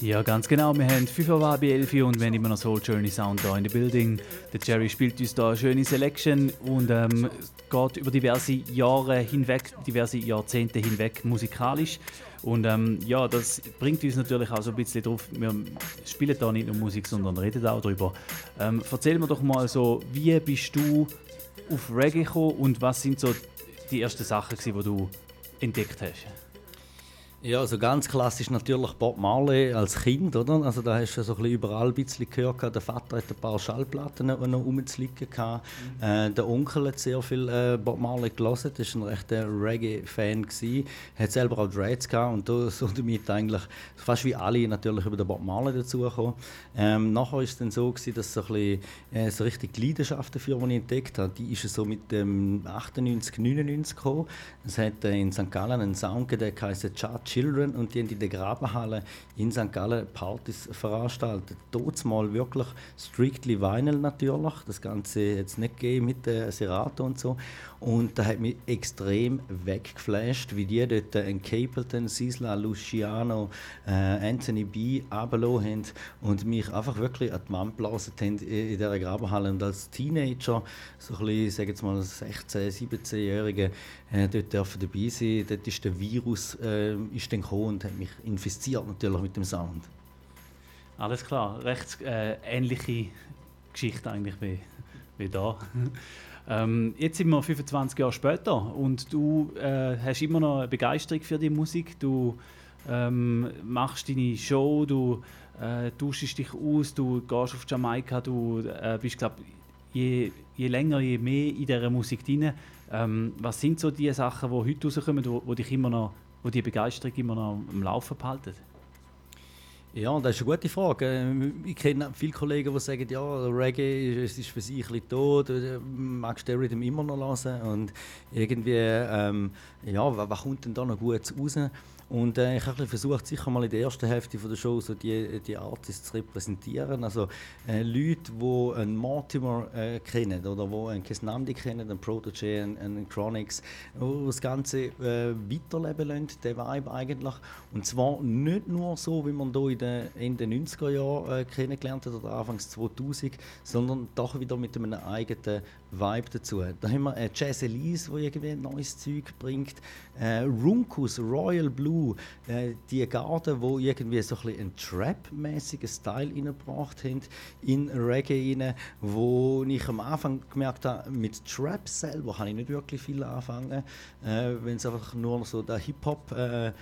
S2: Ja, ganz genau. Wir haben 5 Uhr bei 11 Uhr und wir haben immer noch Soul Journey Sound da in der Building. Der Jerry spielt uns da eine schöne Selection und ähm, geht über diverse Jahre hinweg, diverse Jahrzehnte hinweg musikalisch. Und ähm, ja, das bringt uns natürlich auch so ein bisschen drauf. Wir spielen da nicht nur Musik, sondern reden auch darüber. Ähm, erzähl mir doch mal so, wie bist du auf Reggae gekommen und was sind so die ersten Sachen, die du entdeckt hast?
S3: Ja, also ganz klassisch natürlich Bob Marley als Kind, oder? Also da hast du so ein bisschen überall ein bisschen gehört. Der Vater hat ein paar Schallplatten noch rumzuliegen. Mhm. Äh, der Onkel hat sehr viel äh, Bob Marley gelesen. Das war ein rechter Reggae-Fan. Hat selber auch Dreads gehabt und da so damit eigentlich fast wie alle natürlich über den Bob Marley dazugekommen. Ähm, nachher war es dann so gewesen, dass so ein bisschen, äh, so richtig die Leidenschaft dafür, die ich entdeckt habe, die ist so mit dem 98, 99 gekommen. Es hat äh, in St. Gallen einen Sound gegeben, der heisst Charge Children und die haben in der Grabenhalle in St. Gallen Partys veranstaltet. Dort mal wirklich strictly Vinyl natürlich, das Ganze jetzt nicht gegeben mit der Serato und so. Und da hat mich extrem weggeflasht, wie die dort einen Capleton, Sisla, Luciano, äh, Anthony B. runtergelassen haben und mich einfach wirklich an die Wand geblasen haben in dieser Grabenhalle. Und als Teenager, so ein bisschen, sage jetzt mal 16-, 17-Jährige, äh, dort dürfen dabei sein. Dort ist der Virus äh, ist dann gekommen und hat mich infiziert natürlich mit dem Sound.
S2: Alles klar, recht äh, ähnliche Geschichte eigentlich wie, wie da. Ähm, jetzt sind wir 25 Jahre später und du äh, hast immer noch eine Begeisterung für die Musik. Du ähm, machst deine Show, du äh, tauschst dich aus, du gehst auf Jamaika, du äh, bist, glaube je, je länger, je mehr in dieser Musik drin. Ähm, was sind so die Sachen, die heute rauskommen, wo dich immer noch, wo die Begeisterung immer noch am Laufen behalten?
S3: Ja, das ist eine gute Frage. Ähm, ich kenne viele Kollegen, die sagen, ja, Reggae ist für sie ein bisschen tot, äh, magst du Rhythm immer noch hören und irgendwie, ähm, ja, was kommt denn da noch gut raus? Und äh, ich habe versucht, sicher mal in der ersten Hälfte der Show so die, die Artists zu repräsentieren. Also äh, Leute, die einen Mortimer äh, kennen oder die einen Kesnamdi kennen, einen Protege, einen, einen Chronix, die das Ganze äh, weiterleben lassen, den Vibe eigentlich. Und zwar nicht nur so, wie man hier in den Ende 90er Jahren äh, kennengelernt hat oder Anfangs 2000, sondern doch wieder mit einem eigenen Vibe dazu. Da haben wir äh, Jazz Elise, die irgendwie neues Zeug bringt. Runkus, Royal Blue, äh, die Garden, die irgendwie so ein einen Trap-mäßigen Style reingebracht haben in Reggae rein, wo ich am Anfang gemerkt habe, mit Trap selber kann ich nicht wirklich viel anfangen, äh, wenn es einfach nur so der Hip-Hop äh,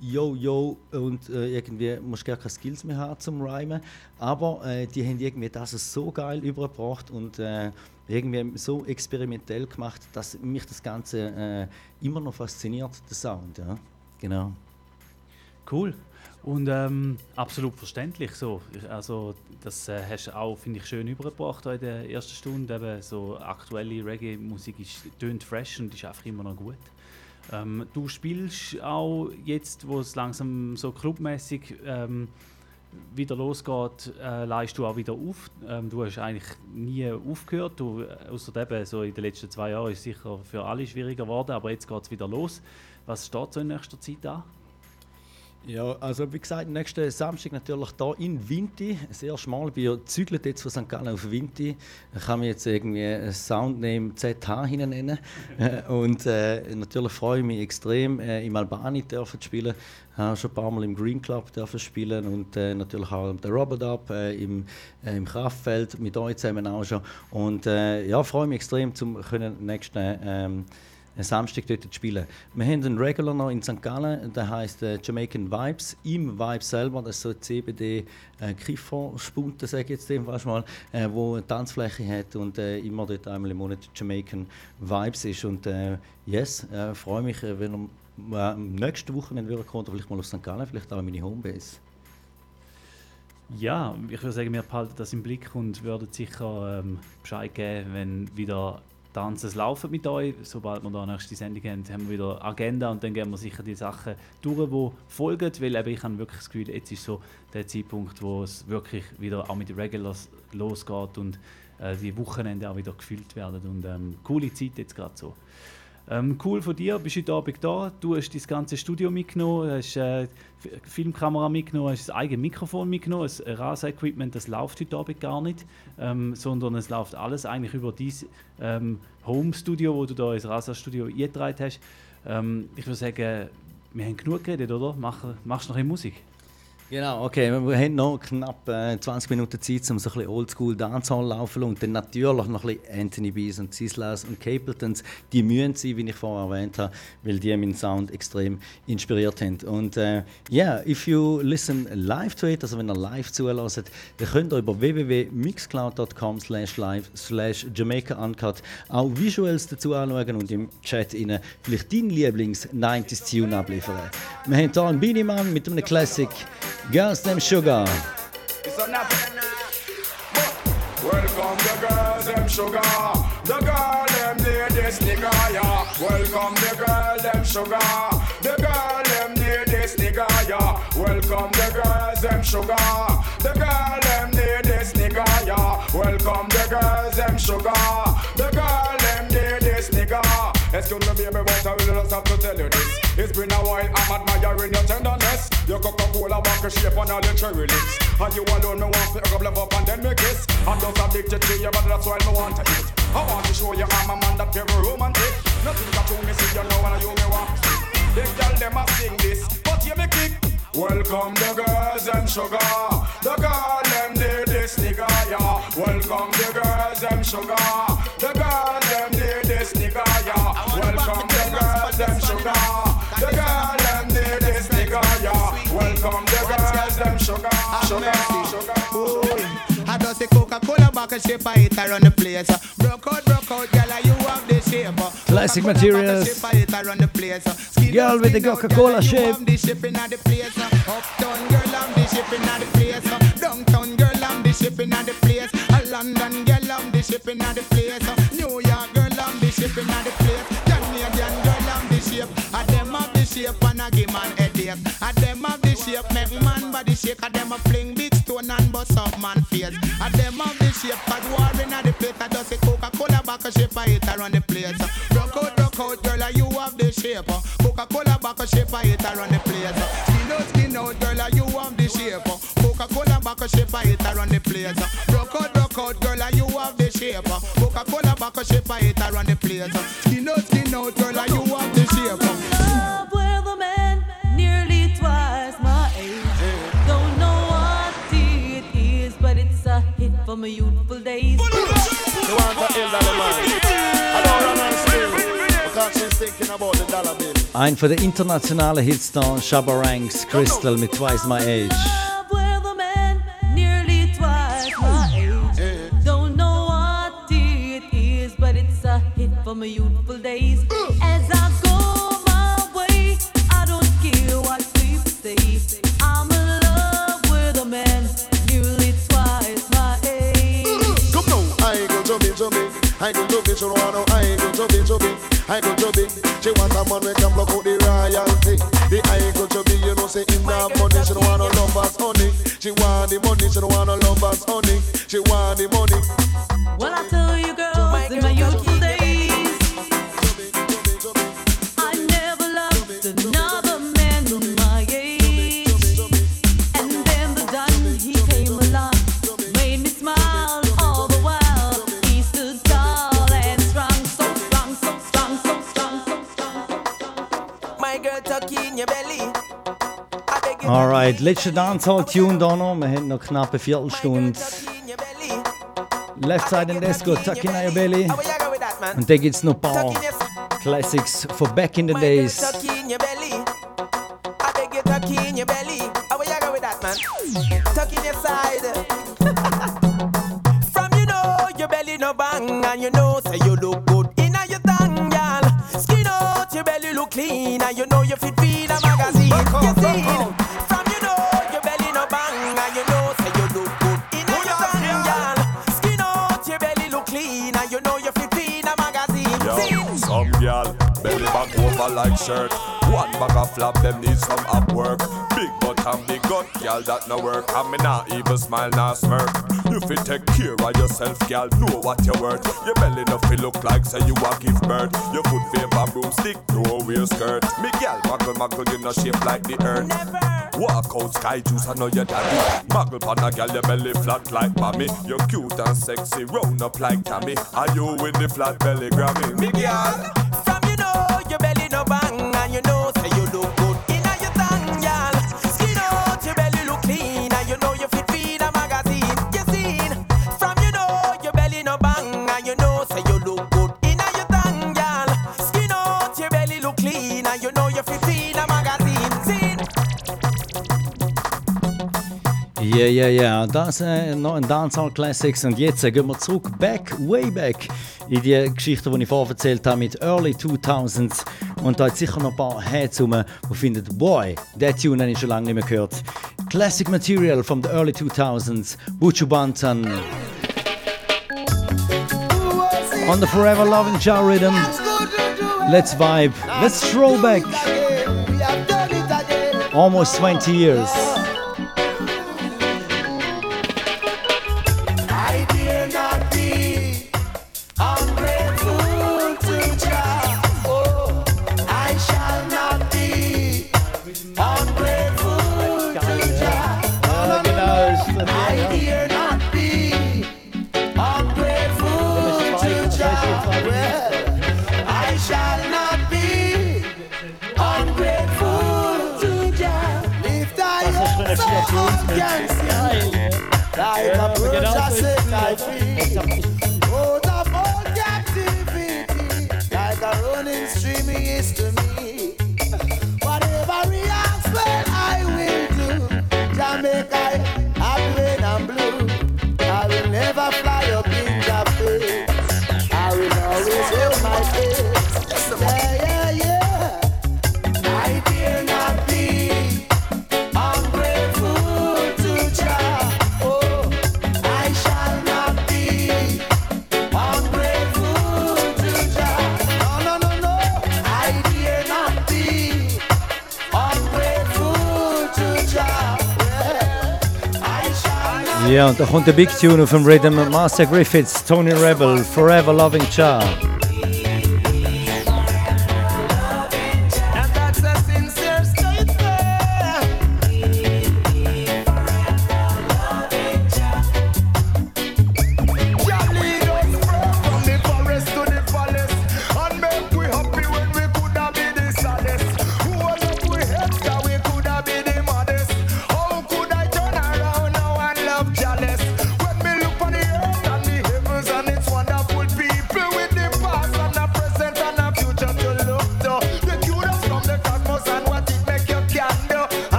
S3: yo, yo und äh, irgendwie musst du gar keine Skills mehr haben zum Rhymen. Aber äh, die haben irgendwie das so geil übergebracht und äh, irgendwie so experimentell gemacht, dass mich das Ganze äh, immer noch fasziniert, der Sound. Ja? Genau.
S2: Cool. Und ähm, absolut verständlich so. Also das äh, hast du auch, finde ich, schön übergebracht in der ersten Stunde. Eben so aktuelle Reggae-Musik tönt fresh und ist einfach immer noch gut. Ähm, du spielst auch jetzt, wo es langsam so clubmäßig ähm, wieder losgeht, äh, leist du auch wieder auf. Ähm, du hast eigentlich nie aufgehört. Du, äh, außer eben so in den letzten zwei Jahren ist es sicher für alle schwieriger geworden, aber jetzt geht es wieder los. Was steht so in nächster Zeit an?
S3: Ja, also wie gesagt, nächsten Samstag natürlich hier in Vinti. Sehr schmal. Wir zügeln jetzt von St. Gallen auf Vinti. Ich kann mir jetzt irgendwie Soundname ZH nennen. Äh, und äh, natürlich freue ich mich extrem, äh, im Albani zu spielen. Ich habe schon ein paar Mal im Green Club dürfen spielen und äh, natürlich auch der Robert Up äh, im, äh, im Kraftfeld mit euch zusammen auch schon. Und äh, ja, freue mich extrem, zum können nächsten ähm, Samstag dort zu spielen. Wir haben einen Regular noch in St. Gallen, der heißt äh, Jamaican Vibes. Im Vibe selber, das ist so CBD äh, Kiffer-Spunte, sage ich jetzt dem fast mal, äh, wo eine Tanzfläche hat und äh, immer dort einmal im Monat Jamaican Vibes ist. Und äh, yes, äh, freue mich, äh, wenn er äh, nächste Woche wieder kommt, vielleicht mal auf St. Gallen, vielleicht auch meine Homebase.
S2: Ja, ich würde sagen, wir behalten das im Blick und würden sicher ähm, Bescheid geben, wenn wieder Tanzen laufen mit euch. Sobald wir da nächste Sendung haben, haben wir wieder Agenda und dann gehen wir sicher die Sachen durch, die folgen, weil eben ich habe wirklich das Gefühl, jetzt ist so der Zeitpunkt, wo es wirklich wieder auch mit den Regulars losgeht und äh, die Wochenende auch wieder gefüllt werden und ähm, coole Zeit jetzt gerade so. Ähm, cool von dir, bist heute Abend da. Du hast das ganze Studio mitgenommen, hast äh, Filmkamera mitgenommen, hast das eigene Mikrofon mitgenommen. Das Rasa-Equipment, das läuft heute Abend gar nicht, ähm, sondern es läuft alles eigentlich über dein ähm, Home-Studio, wo du da ins Rasa-Studio eingetragen hast. Ähm, ich würde sagen, wir haben genug geredet, oder? Mach, machst du noch ein Musik?
S3: Genau, okay. Wir haben noch knapp äh, 20 Minuten Zeit, um so ein bisschen Oldschool Dancehall laufen. Und dann natürlich noch ein bisschen Anthony Bees und Sislas und Capletons. Die mühen sein, wie ich vorher erwähnt habe, weil die meinen Sound extrem inspiriert haben. Und ja, uh, yeah, if you listen live to it, also wenn ihr live zulässt, dann könnt ihr über www.mixcloud.com slash live slash Jamaica Uncut auch Visuals dazu anschauen und im Chat ihnen vielleicht deinen Lieblings-90s-Tune abliefern. Wir haben hier einen Beanie Man mit einem Classic. Girls Them Sugar.
S7: Welcome the girls them sugar. The girl them need this nigga, yeah. Welcome the girl them sugar. The girl them need this nigga, yeah. Welcome the girls them sugar. The girl them need this nigga, yeah. Welcome the girls them sugar. Excuse me, baby, but I really just have to tell you this. It's been a while, I'm admiring your tenderness. Your Coca-Cola back shape on all the cherry lips. And you alone, me want to love up and then me kiss. I'm just addicted to you, but that's why me want to eat. I want to show you I'm a man that very romantic. Nothing got to me, see you know, and you me want. The girl them a sing this, but you me kick. Welcome the girls and sugar. The girl them need this nigga, yeah. Welcome the girls and sugar.
S42: I a Coca-Cola bottle shape, I hit around the place. Broke out, broke out, girl, you have the shape.
S3: Classic materials. Girl with the Coca-Cola shape.
S42: I'm the shape in the place. Uptown girl, I'm the shape in the place. Downtown girl, I'm the shape in the place. A London girl, I'm the shape in the place. New York girl, I'm the shape in the place. Canadian girl, I'm the shape. A them have the shape and I give man headache. A them have the shape, make man body shake. A them a fling big stone and bust up man face. A them have the shape, cause war in the plate. I just a Coca-Cola back a shape, I hit around the place. Rock out, rock out, girl, you have the shape. Coca-Cola back a shape, I hit around the place. Skin out, skin out, girl, you have the shape. Coca-Cola back a shape, I hit around the place. Rock out, rock out, girl, you have the shape. Coca-Cola back a shape, I hit around the place.
S11: My youthful days.
S43: You want to ill man. I don't run on still. Because she's thinking about the dollar bill.
S3: Ein von den internationalen Hits da, Shabba Ranks, Krystal mit Twice My Age.
S11: Love with a I go
S44: chubby she don't wanna. I go chubby chubby. I go chubby. She want a man we can block out the royalty. The I go chubby, you know say in that money she don't wanna love us honey. She want the money, she don't wanna love us honey. She want the
S3: Alright, letzter Dancehall-Tune da noch. Wir haben noch knapp eine Viertelstunde. Left Side and Disco, Tuck in Your Belly. Und dann gibt es noch ein paar Classics for back in the days.
S20: From you know your belly no bang, and you know
S45: like shirt. One bag of flap, them need some up work. Big butt and big gut, girl, that no work. And me not even smile, not smirk. You fit take care of yourself, girl, know what you're worth. Your belly no feel look like say you a give birth. Your foot favor broomstick, no wear skirt. Me girl, muggle muggle, you no shape like the earth. Walk out sky juice, I know your daddy. Muggle pan a girl, your belly flat like mommy. You're cute and sexy, round up like Tammy. Are you with the flat belly Grammy? Me girl.
S11: Ja, ja, ja, das äh, noch ein Dancehall Classics und jetzt äh, gehen wir zurück, back, way back in die Geschichte, die ich vorher erzählt habe mit Early 2000s und da hat sicher noch ein paar Heads rum, die finden, boy, der Tune habe ich schon lange nicht mehr gehört. Classic Material from the early 2000s, Buju Banton. On the Forever Loving Jah Rhythm. Let's vibe, let's throwback. Almost 20 years. Sound. Auch der Big Tune vom Rhythm Master Griffiths, Tony Rebel, Forever Loving Child.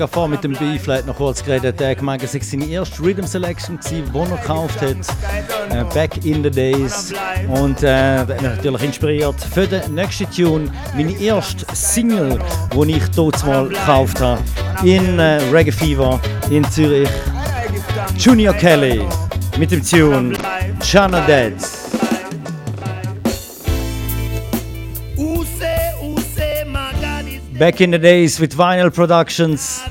S11: Ja, ich habe vor mit dem B vielleicht noch kurz geredet. Er hat gemeint, es war seine erste Rhythm Selection, die er gekauft hat. Äh, back in the days. Und äh, hat mich natürlich inspiriert für den nächsten Tune. Meine erste Single, die ich dort mal gekauft habe. In äh, Reggae Fever in Zürich. Junior Kelly mit dem Tune Chana Dead. Back in the days with Vinyl Productions.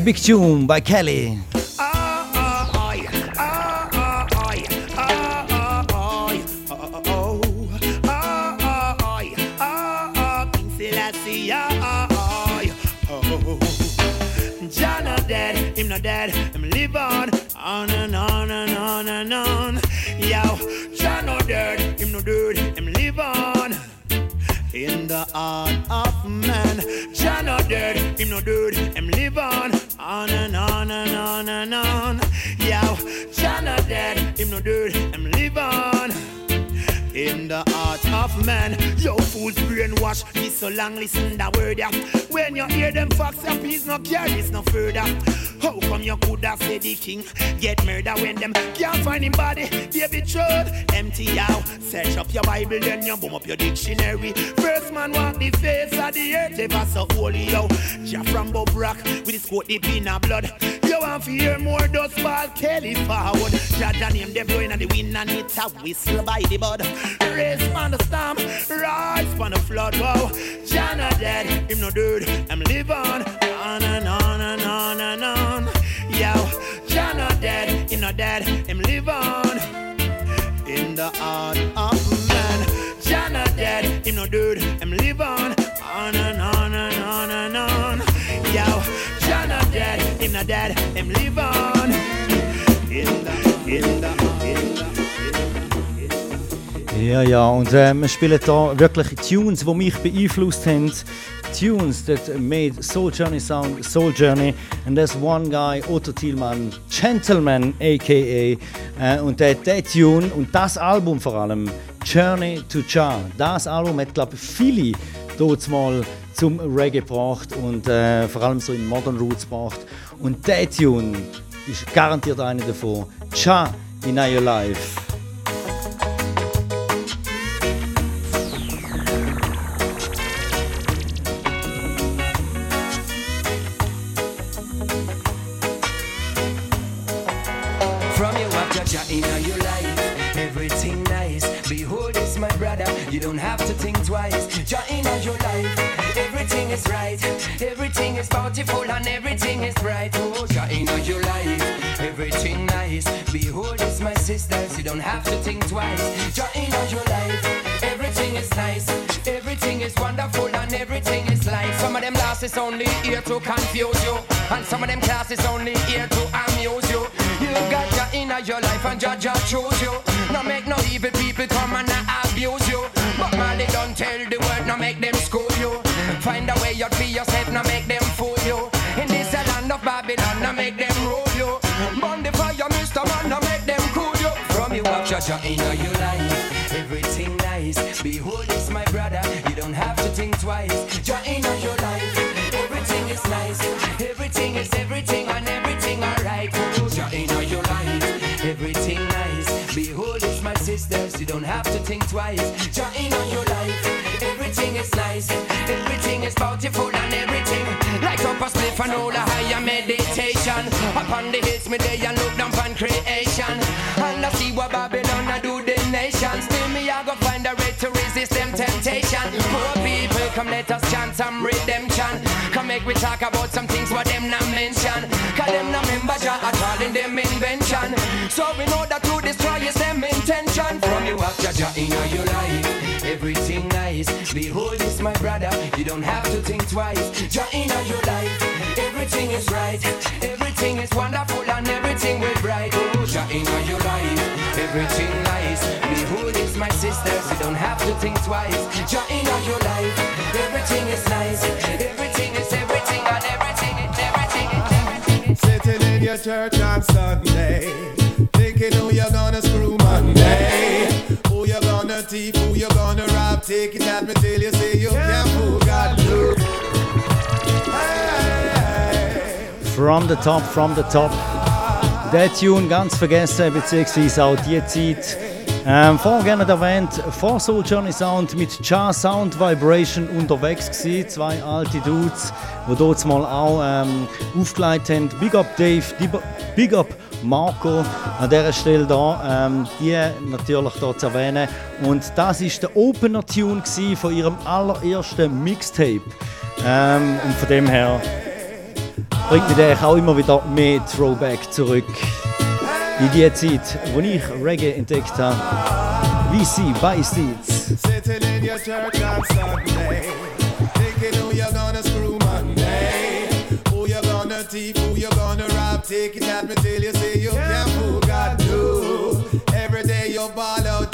S11: A big tune by Kelly.
S10: Listen that word, yeah. When you hear them facts, your peace no carry this no further. Say the king get murder when them can't find him body? Baby, truth, empty out. Search up your Bible, then you boom up your dictionary. First man walk the face of the earth, ever so holy, yo. Jah from Bob Rock with his coat deep in a blood. You want to hear more dust fall Kelly forward. Jah Jah name them blowing on the wind and it's a whistle by the bud. Race on the storm, rise on the flood. Wow, Jah not dead, him no dead. I'm live on, on and on and on and on. Yo, Jah not dead, him not dead, him live on. In the heart of man, Jah not dead, him no dead, him live on, on and on and on and on. Yo, Jah not dead, him not dead, him live on. In the, in the, in the.
S3: Ja, ja, und äh, wir spielen da wirklich Tunes, die mich beeinflusst haben. Tunes that made Soul Journey sound Soul Journey. And there's one guy, Otto Thielmann, Gentleman, aka. Äh, und der, der Tune und das Album vor allem, Journey to Cha. Das Album hat, glaube ich, viele dort mal zum Reggae gebracht und äh, vor allem so in Modern Roots gebracht. Und der Tune ist garantiert einer davon. Cha in Your Life.
S46: You don't have to think twice. Jah in your life, everything is nice, everything is wonderful and everything is light. Some of them losses only here to confuse you, and some of them classes only here to amuse you. You got Jah in your life and Jah Jah choose you. No make no evil people come and abuse you. But Molly don't tell the up, Jah Jah your life, everything nice. Behold, it's my brother, you don't have to think twice. Jah in your life, everything is nice. Everything is everything and everything alright. Jah in your life, everything nice. Behold, it's my sisters, you don't have to think twice. Jah in your life, everything is nice. Everything is bountiful and everything. Light up a spliff and all a higher meditation. Upon the hits me day and look down some redemption. Come make we talk about some things what them not mention. Cause them not member Jah at all in them invention. So we know that to destroy is them intention. From you up Jah Jah in your life, everything nice. Behold, it's my brother. You don't have to think twice. Jah in your life, everything is right. Everything is wonderful and everything will bright. Oh, Jah in your life, everything nice. Behold, it's my sisters. You don't have to think twice. Jah in your life,
S7: church on Sunday, thinking who you're gonna screw Monday. Who you gonna thief, who you gonna rob, take it at me till you say you can't fool God.
S3: From the top, from the top. Der Tune ganz vergessen, beziehungsweise auch die Zeit. Ähm, vorher gerne erwähnt, vor Soul Journey Sound mit Cha Sound Vibration unterwegs gewesen. Zwei alte Dudes, die dort mal auch ähm, aufgelegt haben. Big up Dave, Big up Marco an dieser Stelle da, ähm, die natürlich hier zu erwähnen. Und das ist der Opener Tune von ihrem allerersten Mixtape. Ähm, und von dem her bringt mich der auch immer wieder mehr Throwback zurück in die Zeit, wo ich Reggae entdeckt habe. Wie sie Seeds.
S7: Take it at me till you say you can't fool God. Every day you ball out.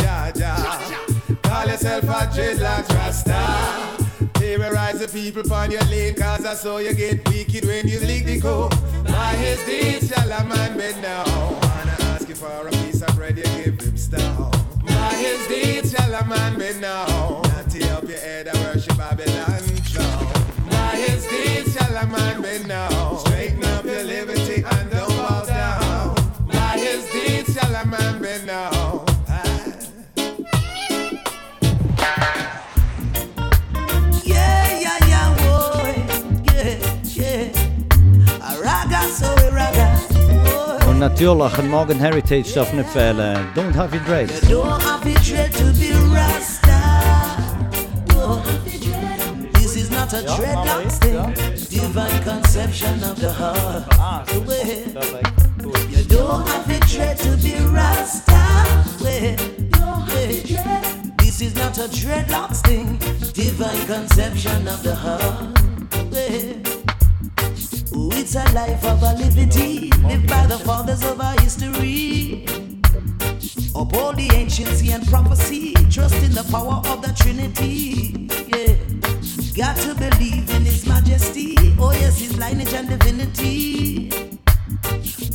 S7: Call yourself a dreadlocks Rasta. Terrorize the people upon your lane, cause I saw you get wicked when you lick the coke. By his deeds shall a man. Wanna ask you for a piece of bread, you give him stone. By his deeds shall a man man bend down. Natty up your head and worship Babylon throne. Majesty, shall a man bend down. Straighten up your liberty and don't bow down. Majesty, shall a man bend down.
S31: Yeah, yeah, yeah, boy. Yeah, yeah. A raga, so a raga.
S3: Und natürlich, ein Morgan Heritage darf nicht fehlen. Don't have it dread.
S31: Don't have to dread to be Rasta. No. This is not a dreadlocks thing. Divine conception of the heart. Well, You don't have to dread to be Rasta. Well, well, This is not a dreadlocks thing. Divine conception of the heart. It's a life of a liberty, lived by the fathers of our history. Uphold the anciency and prophecy, trust in the power of the Trinity. Yeah, got to believe in His Majesty. Oh yes, His lineage and divinity.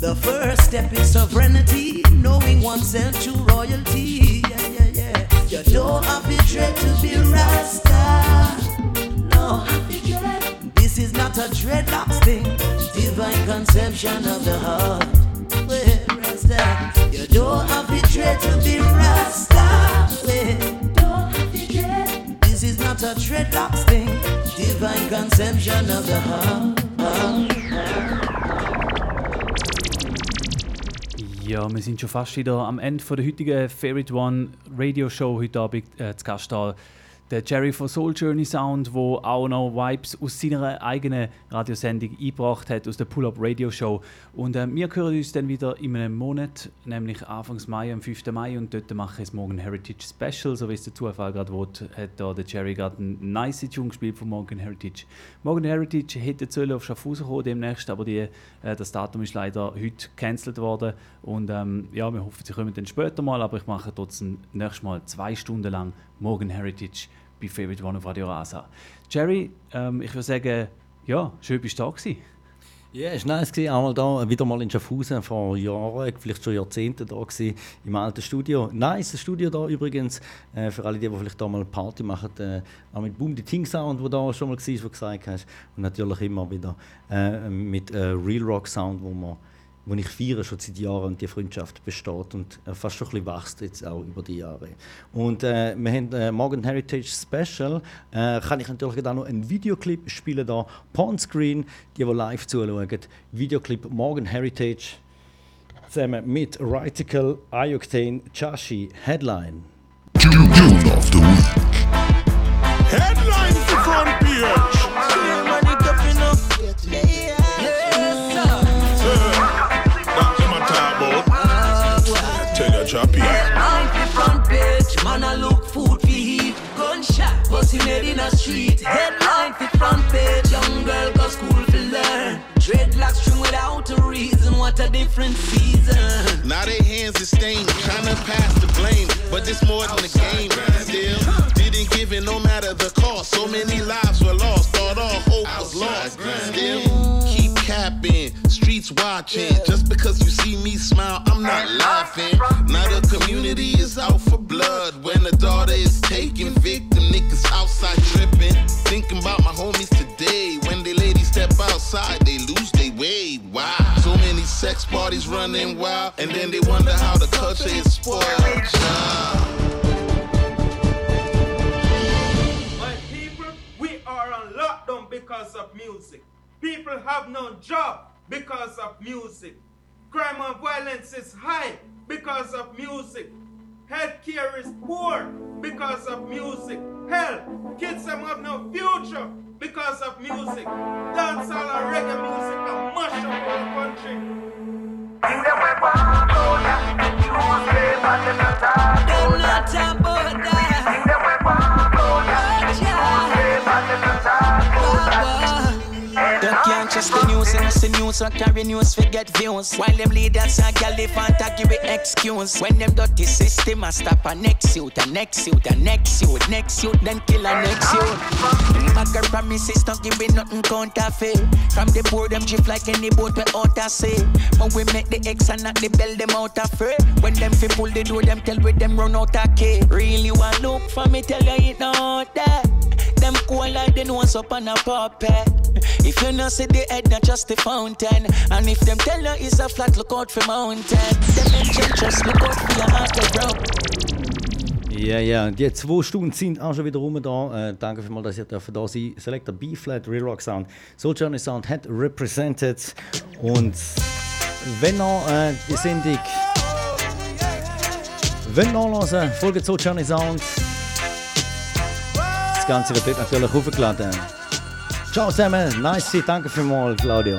S31: The first step is sovereignty, knowing oneself true royalty. Yeah, yeah, yeah. You don't have to dread to be Rasta. No, this is not a dreadlocks thing. Divine conception of the heart. Well, Rasta, you don't have to dread to be Rasta. Well, this is not a dreadlocks thing. Divine conception of the heart.
S2: Ja, wir sind schon fast wieder am Ende von der heutigen Favorite One Radio Show. Heute Abend äh, zu Gast da der Jerry von Soul Journey Sound, wo auch noch Vibes aus seiner eigenen Radiosendung eingebracht hat, aus der Pull-Up Radio Show. Und äh, wir hören uns dann wieder in einem Monat, nämlich Anfangs Mai, am 5. Mai. Und dort mache ich es morgen Heritage Special, so wie es der Zufall gerade will, hat da der Jerry gerade einen nice Tune gespielt von Morgan Heritage. Morgan Heritage hätte sollen auf Schaffhausen kommen demnächst, aber die, äh, das Datum ist leider heute gecancelt worden. Und ähm, ja, wir hoffen, sie kommen dann später mal, aber ich mache trotzdem nächstes Mal zwei Stunden lang Morgan Heritage bei Favorite One auf Radio Rasa. Jerry, ähm, ich würde sagen, ja, schön bist du da gewesen.
S3: Ja, es war nice, einmal da, wieder mal in Schaffhausen, vor Jahren, vielleicht schon Jahrzehnten da gewesen, im alten Studio. Nice Studio da übrigens, äh, für alle die, die vielleicht da mal eine Party machen, äh, auch mit Boom, die Ting Sound, wo da schon mal war, wo du gesagt hast. Und natürlich immer wieder äh, mit äh, Real Rock Sound, wo man wo ich feiere schon seit Jahren und die Freundschaft besteht und äh, fast schon ein bisschen wächst jetzt auch über die Jahre. Und äh, wir haben äh, Morgan Heritage Special. Äh, kann ich natürlich auch noch einen Videoclip spielen da, Pawn Screen, die, die live zuschauen. Videoclip Morgan Heritage zusammen mit Ritical, Ioctane, Chashi, Headline.
S41: Tune of the week.
S7: Headline for front page.
S41: About. Tell your choppy.
S31: Headline fi front page, man I look food fi eat. Gunshot, busting head in a street. Headline fi front page, young girl go school fi learn. Dreadlocks string without a reason, what a different season.
S45: Now their hands are stained, trying to pass the blame. But it's more than a game. Still, didn't give it no matter the cost. So many lives were lost, thought all hope was lost. Still, keep capping, streets watching. Just because you see me smile, I'm not laughing. Now the community is out for blood. When the daughter is taken victim, niggas outside tripping. Thinking about my homies today. When they ladies step outside, they lose their way. Wow. So many sex parties running wild, and then they wonder how the culture is spoiled. Child.
S47: My people, we are on lockdown because of music. People have no job because of music. Crime and violence is high because of music. Healthcare is poor because of music. Hell, kids them have no future because of music. Dancehall and reggae music are mash up our country.
S31: Them not talk about that.
S11: You the news and it's the news
S31: so carry news for get views. While them leaders and gal they give it excuse. When them dirty system a stop a next youth, a next youth, a next youth, next youth, then kill a next youth. Bagger promises don't give me nothing counterfeit. From the board them drift like any boat we out of sea. But we make the X and not the bell them out of free. When them fi pull the door, them tell with them run out of key. Really want look for me, tell you it not that. Them cool like the nose up on a puppet. If you not see the head, not just the fountain. And if them tell you it's a flat, look out for mountain. Them engine just look out for your heart to.
S3: Ja, ja, die zwei Stunden sind auch schon wieder rum da. Äh, danke vielmals, dass ihr da sein Selector B-Flat, Real Rock Sound, Soul Journey Sound hat represented. Und wenn ihr äh, die Sendung wollt nachlesen, folgt Soul Journey Sound. Das Ganze wird natürlich hochgeladen. Ciao zusammen, nice, danke vielmals, Claudio.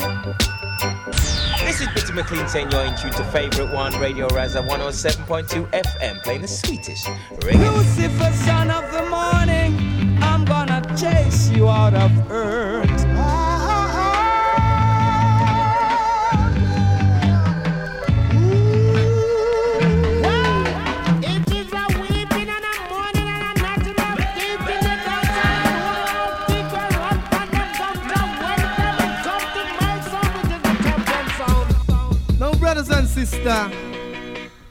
S48: This is Bitty McLean saying you're in tune to favorite one, Radio Rasa 107.2 FM, playing the sweetest reggae.
S11: Lucifer, son of the morning, I'm gonna chase you out of earth.
S49: sister.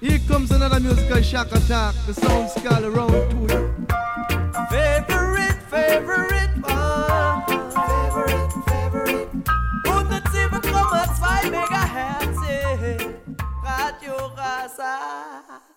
S49: Here comes another musical shock attack. The sound's called around to it.
S11: Favorite, favorite one. Favorite, favorite. 107,2 megahertz. Radio Rasa.